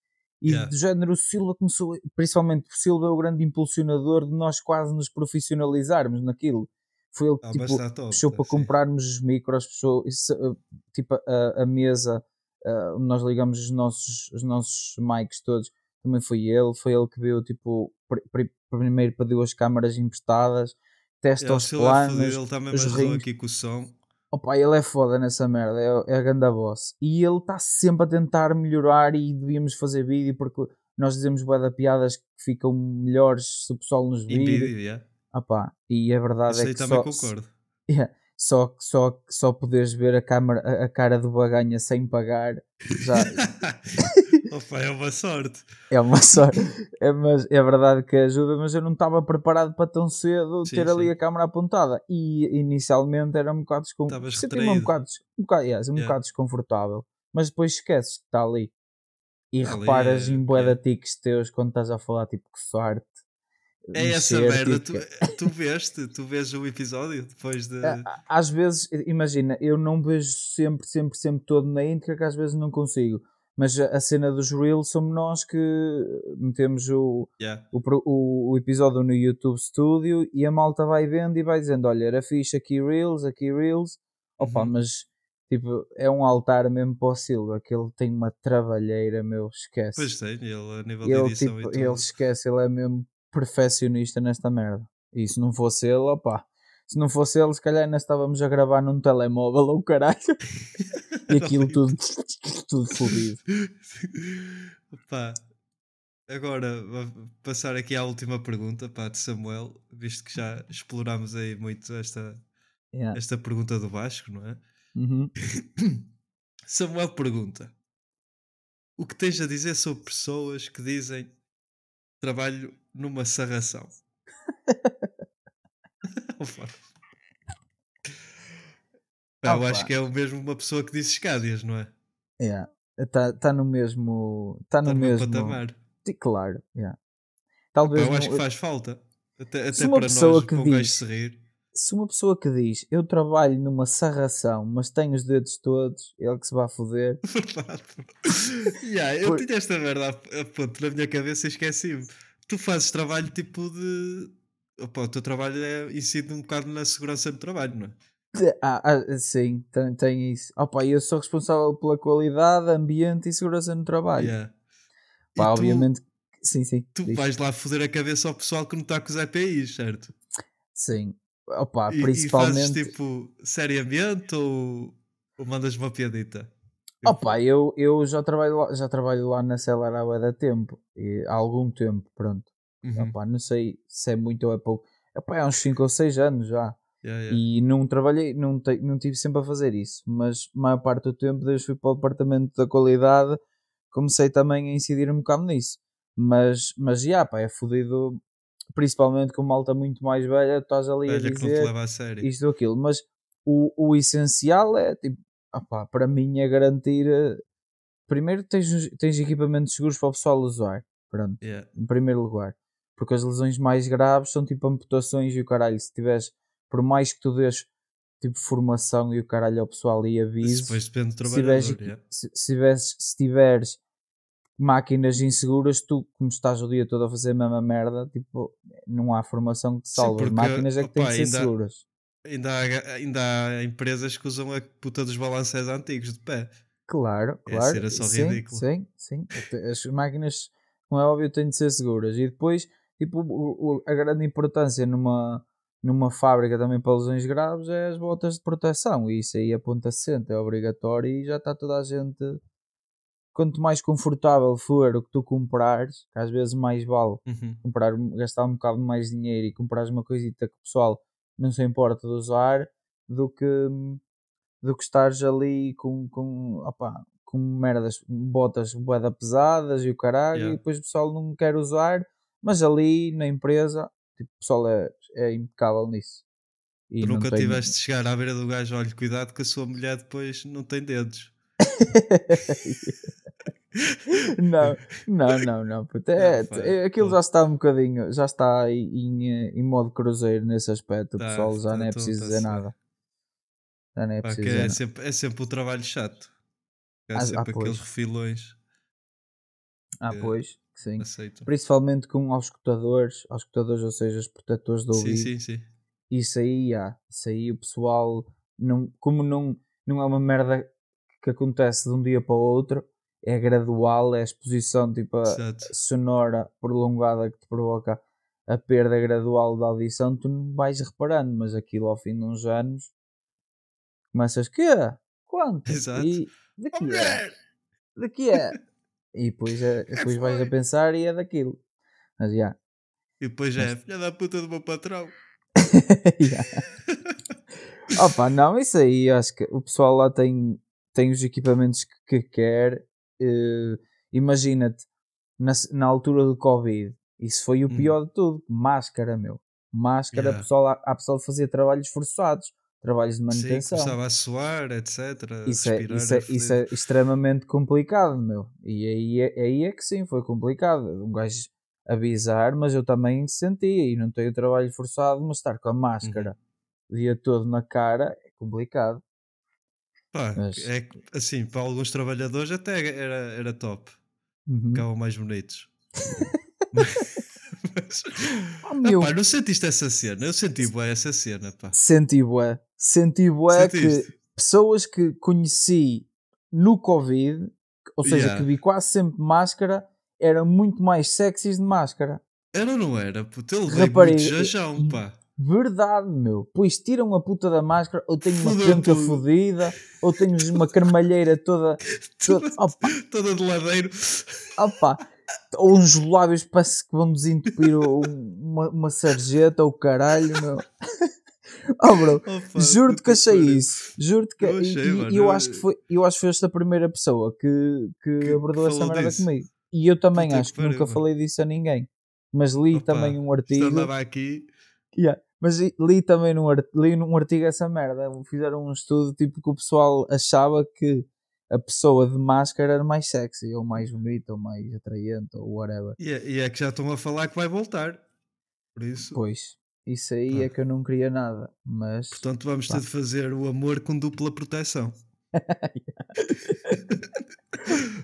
e Yeah. do género o Silva começou, principalmente o Silva é o grande impulsionador de nós quase nos profissionalizarmos naquilo, foi ele que Ah, tipo, top. puxou tá, para sim. comprarmos os micros, puxou, isso, uh, tipo a, a mesa, uh, onde nós ligamos os nossos, os nossos mics todos, também foi ele, foi ele que viu, tipo, pri- pri- primeiro pediu as câmaras emprestadas, testa o os é planos, ele também os rings. aqui com o som. Opa, ele é foda nessa merda, é, é a ganda boss. E ele está sempre a tentar melhorar e devíamos fazer vídeo porque nós dizemos bué da piadas que ficam melhores se o pessoal nos vir. vídeo, yeah. Opa, e a verdade Isso é que também só, concordo. Yeah. só, só, só poderes ver a, câmara, a, a cara do Baganha sem pagar já Opa, é uma sorte. é uma sorte. É, mas é verdade que ajuda, mas eu não estava preparado para tão cedo Sim, ter ali sim. a câmara apontada. E inicialmente era um bocado, descon... Estavas Senti-me um bocado, um bocado, yes, um Yeah. bocado desconfortável. Mas depois esqueces que está ali. E Ali reparas é em que é. tiques teus quando estás a falar, tipo, que sorte. É essa merda. Tu, tu veste, tu vês o episódio depois de. às vezes, imagina, eu não vejo sempre, sempre, sempre todo na íntegra, que às vezes não consigo. Mas a, cena dos Reels somos nós que metemos o, Yeah. o, o, o episódio no YouTube Studio e a malta vai vendo e vai dizendo: Olha, era fixe aqui Reels, aqui Reels. Opa, Uhum. mas tipo, é um altar mesmo para o Silva, que ele tem uma trabalheira, meu, esquece. Pois tem, ele a nível de ele, edição tipo, e tudo. ele esquece, ele é mesmo perfeccionista nesta merda. E se não fosse ele, opá, se não fosse ele, se calhar ainda estávamos a gravar num telemóvel ou caralho. e aquilo tudo, tudo fodido. Pá, agora vou passar aqui à última pergunta pá, de Samuel, visto que já explorámos aí muito esta, Yeah. esta pergunta do Vasco, não é? Uhum. Samuel pergunta: O que tens a dizer sobre pessoas que dizem trabalho numa sarração? Pá, eu acho que é o mesmo uma pessoa que diz escádias, não é? Yeah. Tá, tá no mesmo. Tá no Está no mesmo patamar. Claro, yeah. Pá, Talvez eu acho não- que faz falta. Até, até uma para pessoa nós, que para um gajo diz- se rir. se uma pessoa que diz eu trabalho numa sarração, mas tenho os dedos todos, ele que se vai foder. Verdade. yeah, eu Por- tinha esta merda a, a ponto na minha cabeça e esqueci-me. Tu fazes trabalho tipo de. Opa, o teu trabalho é, incide um bocado na segurança do trabalho, não é? Ah, ah, sim, tem, tem isso. Opa, eu sou responsável pela qualidade, ambiente e segurança no trabalho. Yeah. Pá, tu, obviamente, sim, sim. tu diz. vais lá foder a cabeça ao pessoal que não está com os EPIs, certo? Sim. Opa, E, e fazes principalmente. tipo seriamente ou, ou mandas uma piadita? Opa, eu, eu já, trabalho lá, já trabalho lá na Celar há tempo. E, há algum tempo, pronto. Uhum. Opa, não sei se é muito ou é pouco. Opa, há uns 5 ou 6 anos já. Yeah, yeah. E não trabalhei, não, te, não tive sempre a fazer isso, mas a maior parte do tempo, desde fui para o departamento da qualidade, comecei também a incidir um bocado nisso. Mas, mas já, pá, é fodido, principalmente com malta muito mais velha, tu estás ali a Olha que não te dizer leva a sério. isto ou aquilo. Mas o, o essencial é, tipo, opá, para mim é garantir. eh, Primeiro, tens, tens equipamentos seguros para o pessoal usar, pronto Yeah. em primeiro lugar. Porque as lesões mais graves são tipo amputações e o caralho. Se tiveres, por mais que tu dês tipo formação e o caralho ao pessoal e avises, depois depende do se tiveres, yeah. se, se tiveres, se tiveres máquinas inseguras, tu, como estás o dia todo a fazer a mesma merda, tipo, não há formação que te salve. As máquinas é que têm opa, que ser ainda- seguras. Ainda há, ainda há empresas que usam a puta dos balancés antigos de pé. Claro, É, claro. ser só sim, ridículo. sim, sim. As máquinas, como é óbvio, têm de ser seguras. E depois, tipo, a grande importância numa, numa fábrica também para lesões graves é as botas de proteção. E isso aí aponta sempre, é obrigatório e já está toda a gente. Quanto mais confortável for o que tu comprares, que às vezes mais vale Uhum. comprar, gastar um bocado mais dinheiro e comprares uma coisita que o pessoal não se importa de usar do que do que estares ali com, com, opá, com merdas, botas boeda pesadas e o caralho Yeah. e depois o pessoal não quer usar, mas ali na empresa tipo, o pessoal é, é impecável nisso. E nunca tem- tiveste de chegar à beira do gajo, olha, cuidado que a sua mulher depois não tem dedos. não, não, não, não. puto, É, é- aquilo já está um bocadinho, já está em, em modo cruzeiro nesse aspecto. O Tá, pessoal já tá, não é preciso tá-se dizer nada. Já não é preciso dizer é, sempre, é sempre o trabalho chato. É Ah, ah, sempre aqueles pois. refilões Ah, que sim. aceitam. Principalmente com aos escutadores, aos escutadores, ou seja, os protetores do Sim, ouvido. sim, sim. Isso aí, há. Isso aí o pessoal, não, como não, não é uma merda que acontece de um dia para o outro, é gradual, é a exposição tipo Exato. sonora prolongada que te provoca a perda gradual da audição, tu não vais reparando, mas aquilo ao fim de uns anos começas, quê? Quanto? Exato. E de que é? De que é? E depois, é, depois vais a pensar e é daquilo. Mas já. E depois é, filha da puta do meu patrão. Já. Opa, não, isso aí acho que o pessoal lá tem, tem os equipamentos que, que quer. Uh, Imagina-te, na, na altura do Covid, isso foi o Hum. pior de tudo. Máscara, meu. Máscara, Yeah. pessoal, há, há pessoal que fazia trabalhos forçados, trabalhos de Sim, manutenção. começava a suar, etc. Isso é, isso, é, isso é extremamente complicado, meu. E aí é, aí é que sim, foi complicado. Um gajo avisar, mas eu também senti, e não tenho trabalho forçado, mas estar com a máscara Uhum. o dia todo na cara é complicado. Pá, Mas- é que, assim, para alguns trabalhadores até era, era top. Uhum. Ficavam mais bonitos. Mas, Oh, meu. Ah, pá, não sentiste essa cena? Eu senti bué essa cena, pá. Senti bué. Senti bué que pessoas que conheci no Covid, ou seja, Yeah. que vi quase sempre máscara, eram muito mais sexys de máscara. Era ou não era? Puto, eu levei Rapariga, muito jajão, pá. Verdade, meu. Pois tiram a puta da máscara, ou tenho uma Fudeu penca tudo. fodida, ou tenho uma carmalheira toda. toda Toda, opa, toda de ladeiro. opa. Ou uns lábios parece que vão desentupir uma, uma sarjeta ou caralho, meu. Oh, bro, Opa, Juro-te que achei isso. Juro-te que. Eu e- achei, e, e eu acho que foi, eu acho que foi esta primeira pessoa que, que, Que- abordou que essa merda comigo. E eu também Puta acho que nunca mano. falei disso a ninguém. Mas li Opa, também um artigo. aqui. Yeah, Mas li- também num, li num artigo essa merda. Fizeram um estudo tipo que o pessoal achava que a pessoa de máscara era mais sexy, ou mais bonita, ou mais atraente, ou whatever. E é, e é que já estão a falar que vai voltar. Por isso, Pois, isso aí Pá. é que eu não queria nada. Mas portanto, vamos Pá. ter de fazer o amor com dupla proteção.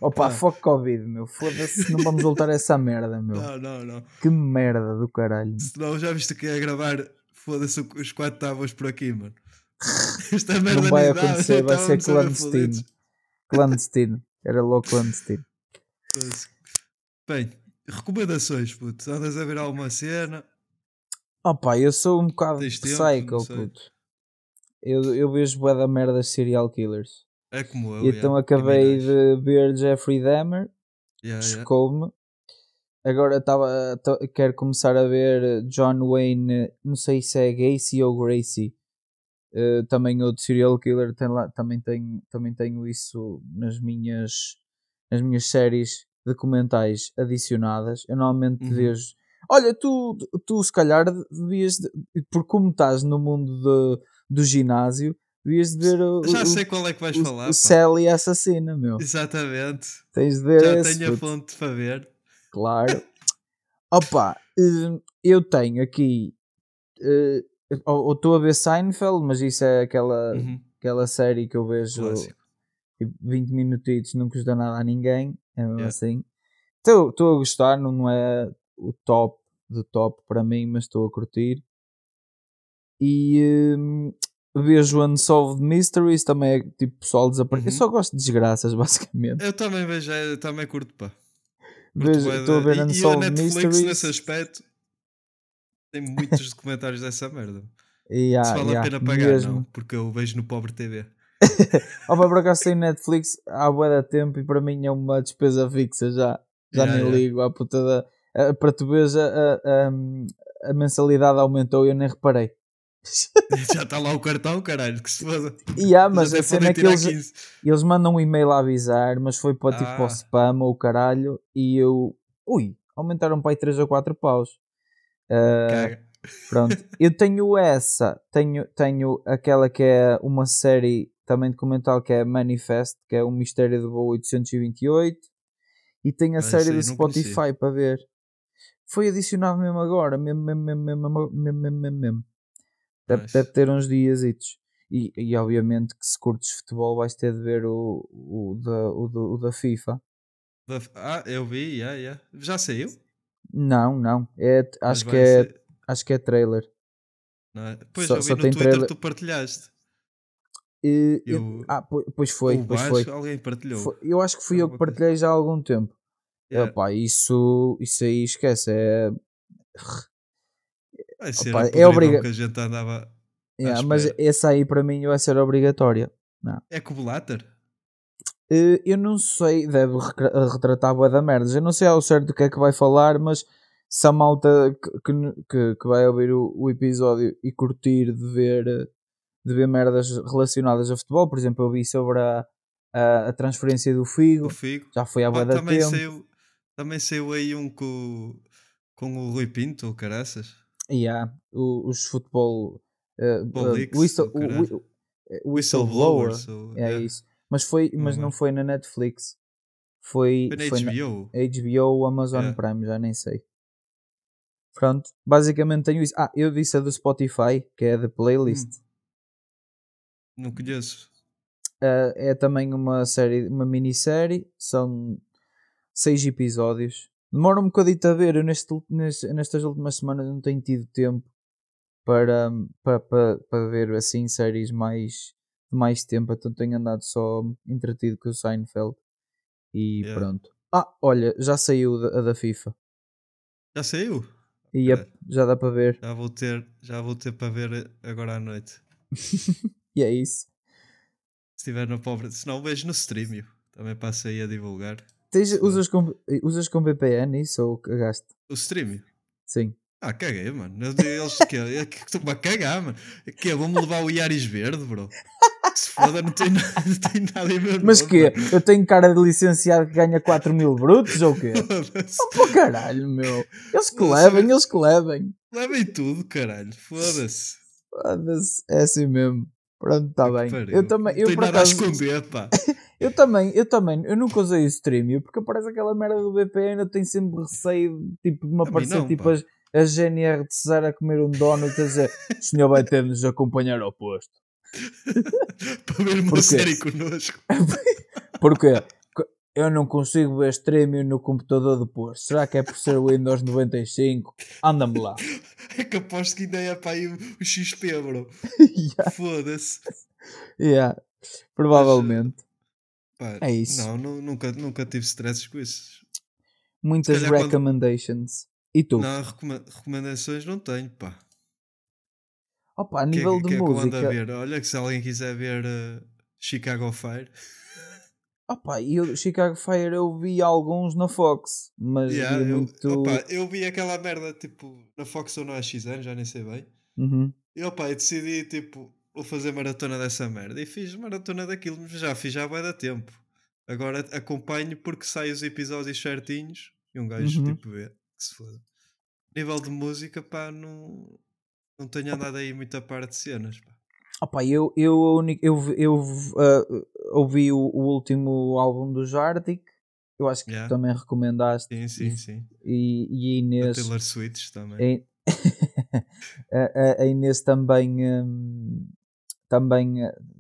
opa, fuck Covid, meu. Foda-se, não vamos voltar a essa merda, meu. Não, não, não. Que merda do caralho. Senão já viste que ia gravar. Foda-se os quatro tábuas por aqui, mano. Esta merda Não vai acontecer, vai ser clandestino. Clandestino. Era logo clandestino. Bem, recomendações, puto. Andas a ver alguma cena? Opa, eu sou um bocado Tens psycho, puto. Eu, eu vejo bué da merda serial killers. É como eu. Então yeah. acabei de ver Jeffrey Dahmer, Yeah, yeah. chocou-me. Agora estava, to- quero começar a ver John Wayne, não sei se é Gacy ou Gracie. Eh, também outro serial killer, tem lá, também, tenho, também tenho isso nas minhas, nas minhas séries documentais adicionadas. Eu normalmente Uhum. vejo. Olha, tu, tu se calhar devias, de- por como estás no mundo de- do ginásio, devias de ver o, Já o, sei qual é que vais o, falar. o pá. Sally assassina, meu. Exatamente. Tens de ver Já esse, tenho a puto. fonte para ver. Claro. Opa, hum, eu tenho aqui. eh, Ou ou estou a ver Seinfeld, mas isso é aquela, Uhum. aquela série que eu vejo Clássico. tipo, 20 minutitos, não custa nada a ninguém. É mesmo Yeah. assim. Estou a gostar, não não é o top do top para mim, mas estou a curtir. E hum, vejo Unsolved Mysteries, também é tipo pessoal desaparecido. Eu Uhum. só gosto de desgraças, basicamente. Eu também vejo, eu também curto, pá. Vejo- Estou a ver e, e a Unsolved Netflix Mysteries. nesse aspecto tem muitos documentários dessa merda. E, ah, Se vale yeah, a pena pagar, mesmo. não, porque eu vejo no Pobre TV. Opa, por acaso tenho Netflix há bué da tempo e para mim é uma despesa fixa já. Já Yeah, nem yeah. ligo à puta da. a- para tu veres a, a, a, mensalidade aumentou e eu nem reparei. Já está lá o cartão, caralho, que se foda. E Eles mas a cena é que eles, 15. eles mandam um e-mail a avisar, mas foi para tipo para o Ah. spam ou o caralho e eu. Ui, aumentaram para aí 3 ou 4 paus. Uh, pronto, eu tenho essa, tenho, tenho aquela que é uma série também documental que é Manifest, que é o um mistério do voo 828, e tenho a série do Spotify conheci. para ver. Foi adicionado mesmo agora, mesmo, mesmo, mesmo, mesmo, mesmo, mesmo. Deve, deve ter uns dias E, e obviamente que se curtes futebol vais ter de ver o, o, da, o, o da FIFA. Ah, eu vi, yeah, yeah. já saiu? Não, não, é, acho, que é, ser- acho que é trailer. não é? Pois só- eu vi só no Twitter trailer. tu partilhaste. E- E o- ah, po- pois foi, o pois Vasco, foi. alguém partilhou. Foi- Eu acho que fui eu que partilhei já há algum tempo. Yeah. Epá, isso, isso aí esquece. É, Vai ser Opa, é obriga- que a gente andava. yeah, mas essa aí para mim vai ser obrigatória. É com o Blatter? Eh, Eu não sei, deve recra- retratar boa da merda. Eu não sei ao certo do que é que vai falar, mas se a malta que, que, que- vai ouvir o, o episódio e curtir de ver, eh, de ver merdas relacionadas a futebol. Por exemplo, eu vi sobre a, a, a transferência do Figo, Figo. já foi há Pá, bué da também, tempo. saiu, também saiu aí um com, com o Rui Pinto, o caraças. E há o- os futebol. Uh, uh, whistle, o o-. Whistleblowers. ou- É yeah. isso. Mas foi, mas não Uhum. foi na Netflix. Foi, Foi na foi na HBO. HBO, Amazon. Prime, já nem sei. Pronto, basicamente tenho isso. Ah, eu disse a do Spotify, que é a The Playlist. Hum. Não conheço. Uh, é também uma série, uma minissérie, são seis episódios. Demora um bocadito a ver, eu neste, neste- nestas últimas semanas não tenho tido tempo para, para, para, para ver assim séries mais mais tempo, então tenho andado só entretido com o Seinfeld e Yeah. pronto. Ah, olha, já saiu a da FIFA Já saiu? e é- É. já dá para ver. Já vou ter, já vou ter para ver agora à noite. E é isso. Se estiver no pobre. Se não, vejo no streamio. Também passo aí a divulgar. Tens, usas, com, usas com VPN isso ou cagaste? O streamio. Sim. Ah, caguei, mano. Eles que é que estou-me a cagar, mano. Que Vão-me levar o Iaris verde, bro. Se foda, não tem, nada- não tem nada em meu Mas nome, mano. Eu tenho cara de licenciado que ganha 4 mil brutos ou quê? Foda-se. Pô caralho, meu. Eles que levem, eles que levem. Levem tudo, caralho. Foda-se. Foda-se, É assim mesmo. Pronto, está bem. pariu. Eu também, eu por nada a acaso, esconder, pá. eu também, eu também, eu nunca usei o Streamio porque aparece aquela merda do VPN, eu tenho sempre receio tipo, de me A aparecer não, tipo pá. as, as GNR de Cesar a comer um donut a dizer o senhor vai ter de nos acompanhar ao posto. para ver uma Porquê? série connosco. Porque eu não consigo ver Streamio no computador do posto. Será que é por ser o Windows 95? Anda-me lá. É que aposto que ainda é para aí o, XP, bro. yeah, Foda-se. yeah, provavelmente. Pá, É isso. Não, nu- nunca, nunca tive stresses com isso. Muitas calhar quando- recommendations. E tu? Não, recomendações não tenho, pá. Opa, a O é nível que- de que é que música. ver? Olha que se alguém quiser ver eh, Chicago Fire, Opa, e eu, Chicago Fire eu vi alguns na Fox, mas yeah, eu, muito. opa, eu vi aquela merda tipo na Fox ou na XN, já nem sei bem. Uhum. E opa, eu decidi tipo, vou fazer maratona dessa merda. E fiz maratona daquilo, mas já fiz já vai dar tempo. Agora acompanho porque saem os episódios certinhos e um gajo Uhum. tipo vê que se foda. Nível de música, pá, não, não tenho andado aí muito a par de cenas, pá. Opa, eu, eu, a eu, eu ah, ouvi o, o último álbum do Jardic, eu acho que Yeah. tu também recomendaste. Sim, sim, sim. E, e a A Inês. Taylor Swift também. a, a- a Inês também. hum, também,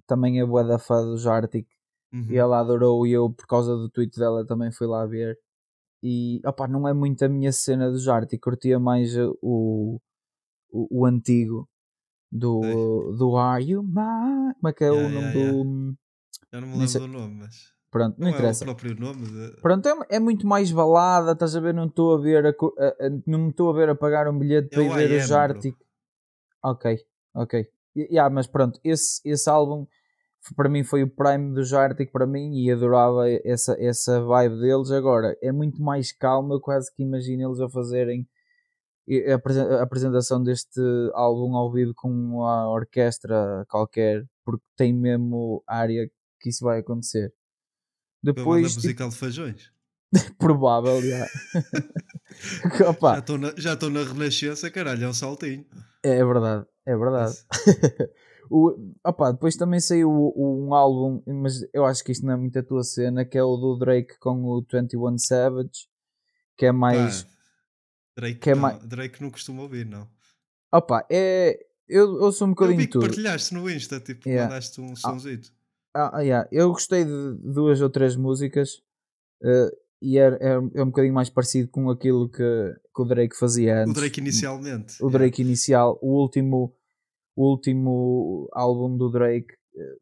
também é boa da fã do Jardic Uhum. e ela adorou e eu por causa do tweet dela também fui lá ver e opá, não é muito a minha cena do Jardic, curtia mais uh, o, o, o antigo do, do Are You Mine? Como é que é o Yeah, nome yeah, do. Já não me lembro do nome, mas. Pronto, não, Não, é o interessa. próprio nome de... Pronto, é, é muito mais balada, estás a ver? Não estou a ver a, a- a- não me estou a ver a pagar um bilhete É para o ir ver o Am, Jartic. Ok, ok. Yeah, mas pronto, esse, esse álbum para mim foi o prime do Jartic para mim e adorava essa, essa vibe deles. Agora é muito mais calmo, eu quase que imagino eles a fazerem a apresen- a apresentação deste álbum ao vivo com uma orquestra qualquer, porque tem mesmo área que isso vai acontecer. Depois, tipo, musical de Feijões. provável, já. Opa, Já estou na, na Renascença, caralho, é um saltinho. é verdade, é verdade. o, opa, depois também saiu um álbum, mas eu acho que isto não é muito a tua cena, que é o do Drake com o 21 Savage, que é mais. Pá, Drake, que é não, mais- Drake não costumo ouvir, não. Opa, é. Eu, eu sou um Eu bocadinho vi que tudo. partilhaste no Insta, tipo, Yeah. mandaste um sonzito. Ah, ah, yeah. Eu gostei de duas ou três músicas eh, e é, é, é um bocadinho mais parecido com aquilo que, que o Drake fazia O antes. Drake inicialmente. o Drake inicial, o último, o último álbum do Drake eh,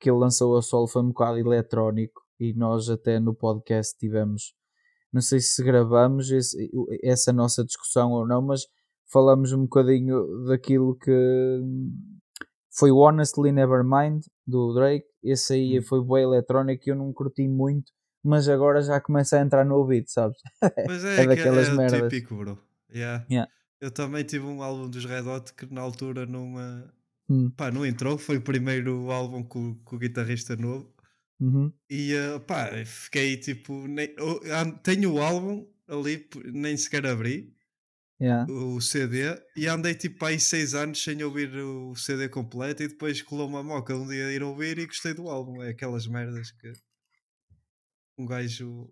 que ele lançou a solo foi um bocado eletrónico e nós até no podcast tivemos, não sei se gravamos esse- essa nossa discussão ou não, mas falamos um bocadinho daquilo que foi o Honestly Nevermind do Drake, esse aí Hum. foi bem eletrónico e eu não curti muito, mas agora já começa a entrar no ouvido, sabes? Mas é é, que daquelas é merdas. típico, bro. Yeah. Yeah. Eu também tive um álbum dos Red Hot que na altura não, eh, Hum, pá, não entrou, foi o primeiro álbum com, com o guitarrista novo. Uhum. E uh, pá, fiquei tipo. Nem, tenho o álbum ali, nem sequer abri Yeah. o CD e andei tipo aí seis anos sem ouvir o CD completo e depois colou uma moca um dia ir ouvir e gostei do álbum. É aquelas merdas que um gajo.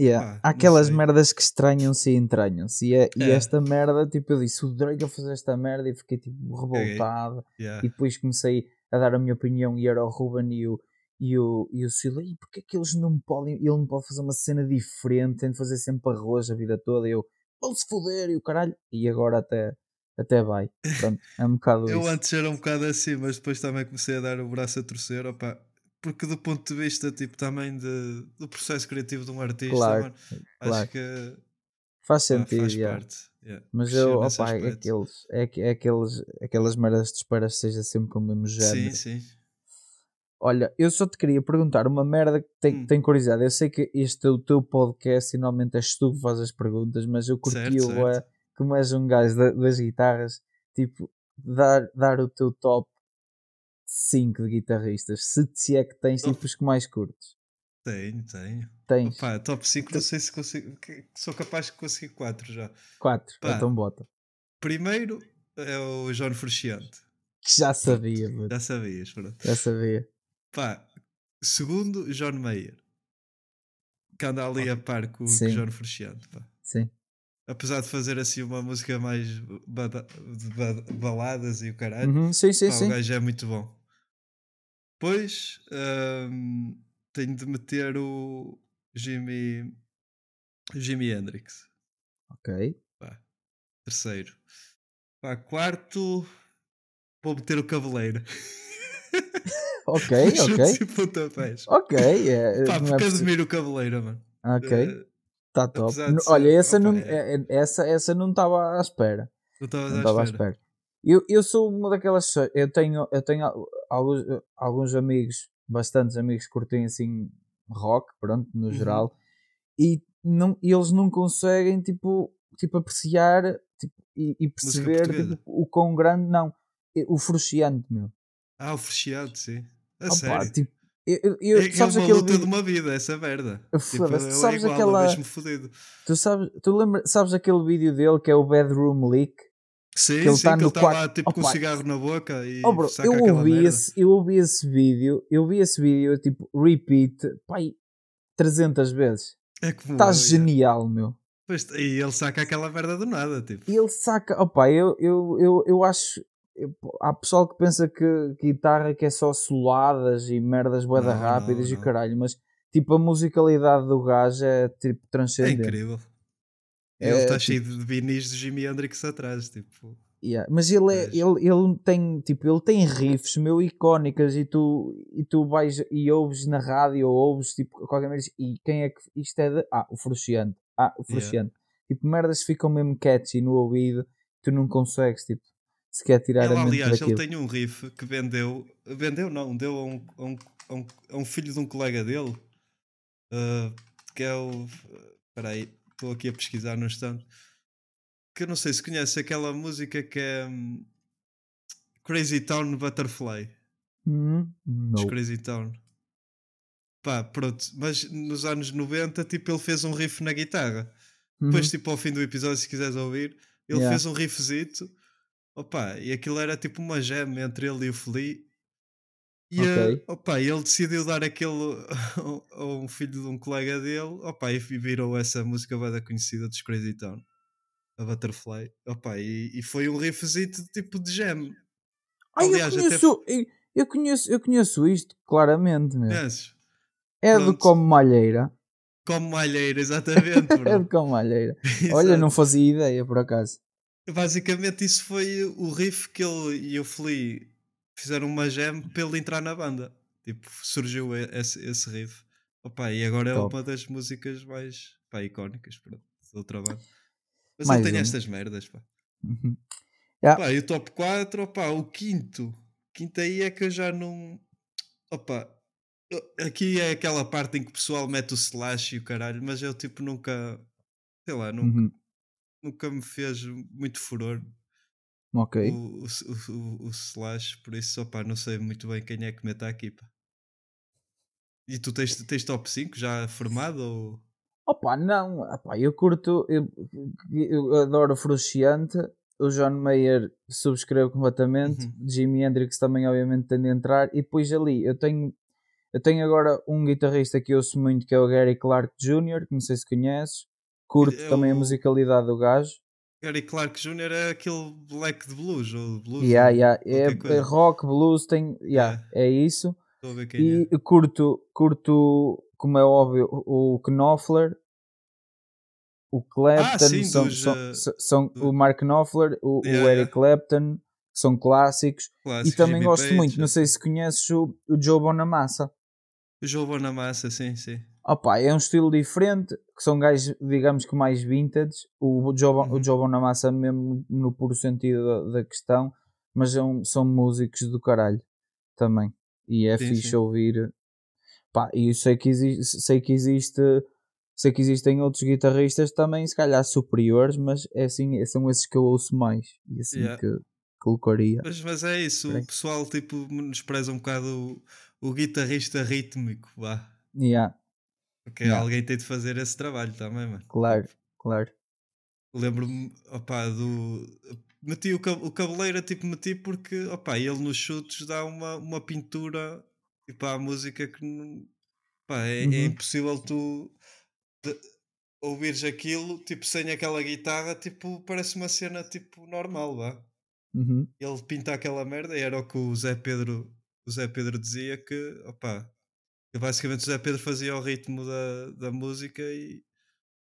Yeah. Não aquelas sei. merdas que estranham-se e entranham-se. E, é- e É. esta merda, tipo, eu disse, o Drake a fazer esta merda e fiquei tipo revoltado. Yeah. E depois comecei a dar a minha opinião e era o Ruben e o, e o, e o Sila, e porque é que eles não podem, ele não pode fazer uma cena diferente, tem de fazer sempre arroz a vida toda, e eu, vão-se foder, e o caralho, e agora até, até vai, pronto, é um bocado Eu isso. antes era um bocado assim, mas depois também comecei a dar o braço a torcer, opá, porque do ponto de vista tipo, também de, do processo criativo de um artista, Claro, mano, claro. acho que Faz pá, sentido, faz yeah. parte. yeah, mas cresceu eu, opa, é aqueles, é, que- é aqueles, aquelas merdas de espera que seja sempre o mesmo género. Sim, sim. Olha, eu só te queria perguntar uma merda que tem, Hum. tem curiosidade. Eu sei que este é o teu podcast e normalmente és tu que fazes as perguntas, mas eu curti Certo, o certo. como és um gajo da- das guitarras, tipo, dar, dar o teu top 5 de guitarristas. Se, se é que tens, tipo, os que mais curtes. Tenho, tenho. Tens Opa, top 5 não sei se consigo. Sou capaz de conseguir 4 já. 4, pá. então bota. Primeiro é o João Frusciante. Que já sabia, Já sabias, pronto. já sabia. Pá, segundo, John Mayer. Que anda ali a par com, com o. João Frusciante. Pá. Sim. Apesar de fazer assim uma música mais bada- de ba- baladas e o caralho, Uhum, sim, sim, pá, o sim. gajo é muito bom. Depois hum, tenho de meter o Jimmy, Jimi Hendrix. Ok. Pá, terceiro. Pá, quarto, vou meter o Cavaleiro. Ok, ok. e pontapés. Ok, é, Pá, não é o Cavaleiro, mano. Ok, Eh, está top. N- ser- Olha, essa opa, não é. é- essa, essa não estava à espera. não à estava à espera. Eu, eu sou uma daquelas. pessoas- Eu tenho, eu tenho al- alguns, alguns amigos, bastantes amigos que curtem assim rock, pronto, no Uhum. geral, e não, eles não conseguem tipo, tipo apreciar tipo, e, e perceber tipo, o quão grande, não, o frustrante, meu. Ah, o Fresciado, sim. A Opa, sério. tipo, eu, eu- é, que é sabes uma aquele luta vídeo- de uma vida, essa merda. Tipo, tu é sabes igual, aquela- é mesmo fodido. Tu sabes, tu lembra, sabes aquele vídeo dele que é o Bedroom Leak? Sim, ele tá que no ele está quarto- lá tipo, com um cigarro na boca e Oh, bro, saca eu ouvi, esse, eu ouvi esse vídeo, eu vi esse vídeo, tipo, repeat, pai, 300 vezes. É como Está genial, meu. Pois, e ele saca aquela merda do nada, tipo. E ele saca, opa, eu, eu, eu, eu acho, eu- há pessoal que pensa que guitarra que é só soladas e merdas boeda rápidas não, e não. caralho, mas tipo, a musicalidade do gajo é tipo É transcendente. incrível. É, ele está tipo- cheio de vinis de Jimi Hendrix atrás, tipo. Yeah, Mas ele, é, ele, ele tem tipo ele tem riffs meu icónicas e tu, e tu vais e ouves na rádio ou ouves tipo qualquer merda e quem é que isto é de ah o Fruciante ah o Yeah. Fruciante tipo merdas ficam mesmo catchy no ouvido tu não consegues tipo sequer tirar Ele, a mente aliás, ele daquilo tem um riff que vendeu. Vendeu, não, deu a um, a um, a um, a um filho de um colega dele. ah, que é o. Espera aí, estou aqui a pesquisar no instante. Que eu não sei se conhece aquela música que é. hum, Crazy Town Butterfly. Hum. Crazy Town. Pá, pronto. Mas nos anos 90, tipo, ele fez um riff na guitarra. Depois, Uhum. tipo, ao fim do episódio, se quiseres ouvir, ele Yeah. fez um riffzito. Opa, e aquilo era tipo uma gem entre ele e o Flea. E Ok. eh, opa, ele decidiu dar aquele a um filho de um colega dele. Opa, e virou essa música bada conhecida dos Crazy Town. A Butterfly. Opa, e, e foi um riffzito tipo de gem. Ai, Aliás, eu até conheço, eu, eu conheço eu conheço isto claramente meu. conheces? é pronto. como malheira Como malheira, exatamente. é do como malheira olha não fazia ideia por acaso Basicamente, isso foi o riff que ele e o Flea fizeram uma jam para ele entrar na banda. Tipo, surgiu esse, esse riff. Opa, e agora é Top. uma das músicas mais pá, icónicas pronto, do trabalho. Mas Mais ele tem uma. estas merdas. Pá. Uhum. Yeah. E o top 4, opa, o quinto. Quinto aí é que eu já não. Opa, aqui é aquela parte em que o pessoal mete o slash e o caralho, mas eu tipo nunca. Sei lá, nunca, Uhum. Nunca me fez muito furor. Ok. o, o, o, o Slash, por isso, opá, não sei muito bem quem é que mete a equipa. E tu tens, tens top 5 já formado? Ou... Opa, não, opa, eu curto, eu, eu adoro Frusciante, o John Mayer subscrevo completamente, Uhum. Jimi Hendrix também obviamente tem de entrar, e depois ali eu tenho, eu tenho agora um guitarrista que eu ouço muito que é o Gary Clark Jr., que não sei se conheces, curto É também a o- musicalidade do gajo, Gary Clark Jr. é aquele black de blues, ou blues, yeah, yeah, é, é rock, blues, tem, yeah, é isso, a ver quem e é. curto, curto, como é óbvio, o Knopfler, o Clapton, Ah, sim, são, dos, são, eh, são- são do- o Mark Knopfler, o, Yeah, o Eric. Clapton, são clássicos. Clássicos, e também Jimmy gosto Page, muito, não sei se conheces o, o Joe Bonamassa. O Joe Bonamassa, sim, sim. Opa, é um estilo diferente, que são gajos, digamos que mais vintage. O Joe, Bon- o Uhum. Joe Bonamassa, mesmo no puro sentido da, da questão, mas é um- são músicos do caralho também. E é Sim, fixe sim. ouvir. Pá, e sei que, existe, sei que existe. Sei que existem outros guitarristas também, se calhar superiores, mas é assim, são esses que eu ouço mais. E assim Yeah. que colocaria. Mas, mas é isso, o pessoal tipo menospreza um bocado o, o guitarrista rítmico, vá. Yeah, Porque Yeah. alguém tem de fazer esse trabalho também, mano. claro, claro. Lembro-me, opá, do. Meti o, o cabeleira, tipo, meti porque, opá, ele nos chutes dá uma, uma pintura tipo, à música que não. Pá, é, é Uhum. impossível tu de- ouvires aquilo, tipo, sem aquela guitarra, tipo, parece uma cena, tipo, normal, vá. Uhum. Ele pinta aquela merda e era o que o Zé Pedro, o Zé Pedro dizia que, opá, que basicamente o Zé Pedro fazia o ritmo da, da música e,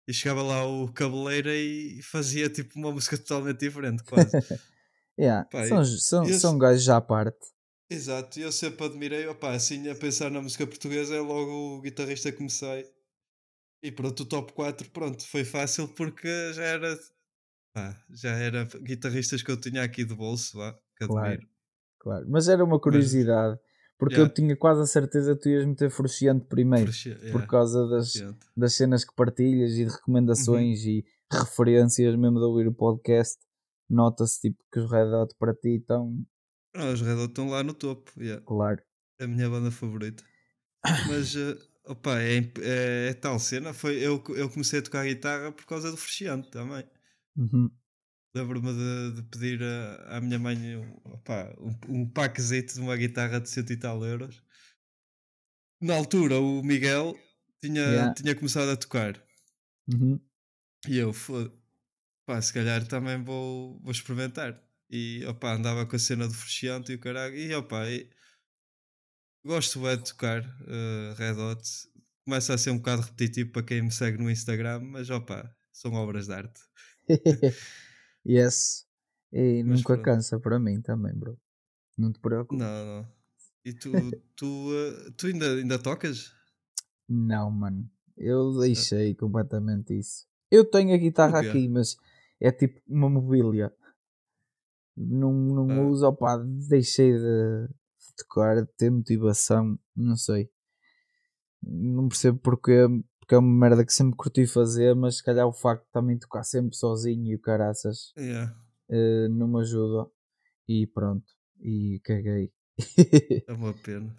e chegava lá o cabeleira e fazia tipo uma música totalmente diferente, quase. Yeah, Pá, são, e- são, esse- são gajos à parte. Exato, e eu sempre admirei, opá, assim a pensar na música portuguesa é logo o guitarrista que comecei. E pronto, o top 4, pronto, foi fácil porque já era, pá, já era guitarristas que eu tinha aqui de bolso, vá, que Claro. admiro. Claro. Mas era uma curiosidade, porque Yeah. eu tinha quase a certeza que tu ias meter Frusciante primeiro, Frusci- por yeah, causa das, das cenas que partilhas e de recomendações Uhum. e referências mesmo de ouvir o podcast. Nota-se tipo que os Red Hot para ti estão, Ah, os Red Hot estão lá no topo, yeah. claro. É a minha banda favorita. Mas, eh, opa, é, é, é tal cena. Foi, eu, eu comecei a tocar guitarra por causa do Frusciante também. Uhum. Lembro-me de, de pedir a- à minha mãe um, opa, um, um paquezito de uma guitarra de cento e tal euros. Na altura, o Miguel tinha, Yeah. tinha começado a tocar. Uhum. E eu, pá, se calhar também vou, vou experimentar. E, opa, andava com a cena do Frusciante e o caralho. E, opa, e- gosto é de tocar eh, Red Hot. Começa a ser um bocado repetitivo para quem me segue no Instagram, mas, opa, são obras de arte. yes. E Mas nunca pronto. cansa para mim também, bro. Não te preocupes. Não, não. E tu, tu, eh, tu ainda, ainda tocas? Não, mano. Eu deixei completamente isso. Eu tenho a guitarra aqui, mas é tipo uma mobília. Não, não Ah. uso, opá, deixei de, de tocar, de ter motivação, não sei. Não percebo porquê, porque é uma merda que sempre curti fazer, mas se calhar o facto de também tocar sempre sozinho e o caraças Yeah, eh, não me ajuda. E pronto, e caguei. é uma pena.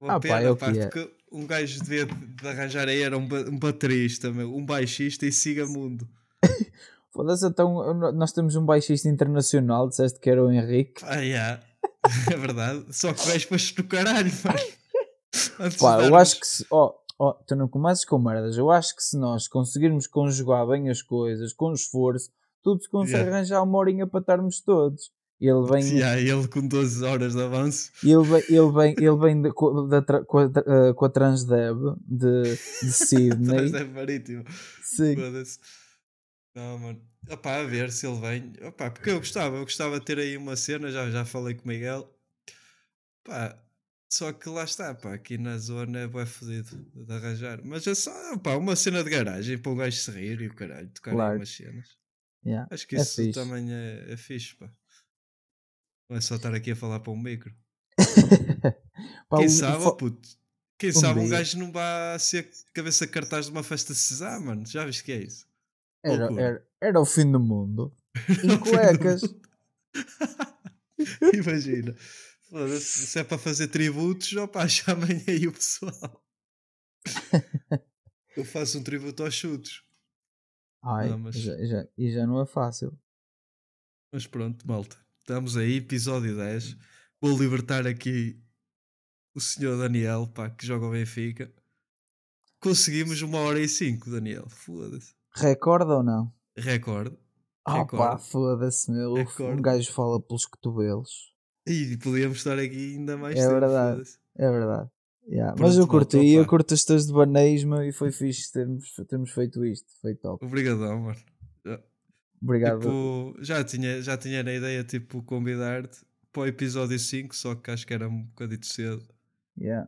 Uma Ah, pá, pena, é o pá, que é. porque um gajo devia de arranjar aí era um, ba- um baterista, meu, um baixista e siga mundo. Foda-se, então nós temos um baixista internacional, disseste que era o Henrique. Ah, yeah. é verdade. Só que vais para do caralho, de Pá, eu acho que se. Ó, ó, tu não comeces com merdas. Eu acho que se nós conseguirmos conjugar bem as coisas, com esforço, tudo se consegue Yeah. arranjar uma horinha para estarmos todos. Ele vem, Yeah, ele com 12 horas de avanço. ele vem, ele vem, ele vem de- co- da tra- com, a, eh, com a Transdev de, de Sydney. Marítimo. Sim. Não, mano. Opá, a ver se ele vem. Opá, porque eu gostava, eu gostava de ter aí uma cena, já, já falei com o Miguel. Pá, só que lá está, pá, aqui na zona é bem fodido de arranjar. Mas é só, opá, uma cena de garagem para um gajo se rir e o caralho, tocar Claro. umas cenas. Yeah. Acho que É isso fixe. também é, é fixe, pá. Não é só estar aqui a falar para um micro. Pá, Quem o- sabe, fo- puto. Quem um sabe um dia. gajo não vai ser cabeça cartaz de uma festa de Cesar, mano. Já viste que é isso? era, era, era o fim do mundo. Em cuecas. mundo. Imagina. Foda-se, se é para fazer tributos, opá, chamem aí o pessoal. Eu faço um tributo aos chutos. Ai, Não, mas- já, já- e já não é fácil. Mas pronto, malta. Estamos aí, episódio 10. Vou libertar aqui o senhor Daniel, pá, que joga o Benfica. Conseguimos uma hora e cinco, Daniel. Foda-se. Recorda ou não? Recorde. Ah pá, foda-se, meu. Recorde. Um gajo fala pelos cotovelos. E podíamos estar aqui ainda mais É tempo. verdade. É verdade. Yeah, Pronto, Mas eu curti, eu curto as teus devaneios, meu, e foi fixe termos, termos feito isto. Foi top. Obrigadão, mano. Já- Obrigado. Tipo, já tinha, já tinha na ideia, tipo, convidar-te para o episódio 5, só que acho que era um bocadito cedo. Yeah.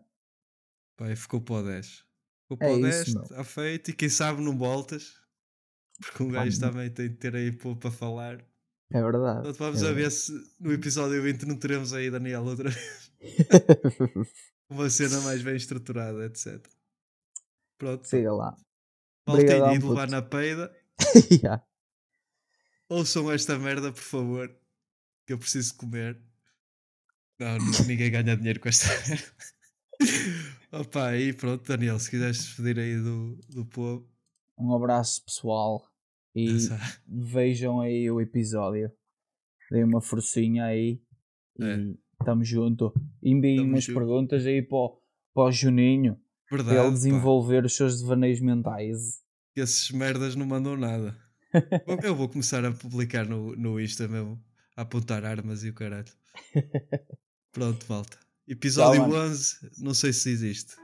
E ficou para o 10. Ficou É para o isso, 10, meu. está feito. E quem sabe não voltas. Porque um gajo também tem de ter aí para falar. É verdade. Vamos é a ver se no episódio 20 não teremos aí Daniel outra vez. Uma cena mais bem estruturada, etc. Pronto. Siga lá. E de levar na peida. Yeah. Ouçam esta merda, por favor. Que eu preciso comer. Não, ninguém ganha dinheiro com esta merda. Opa, e pronto, Daniel, se quiseres despedir aí do, do povo. Um abraço pessoal e vejam aí o episódio. Deem uma forcinha aí e É. tamo junto. Enviem umas junto. perguntas aí para o, para o Juninho Verdade. para ele pá, desenvolver os seus devaneios mentais. que esses merdas não mandam nada. Eu vou começar a publicar no, no Insta mesmo. A apontar armas e o caralho. Pronto, malta. Episódio mano. 11, não sei se existe.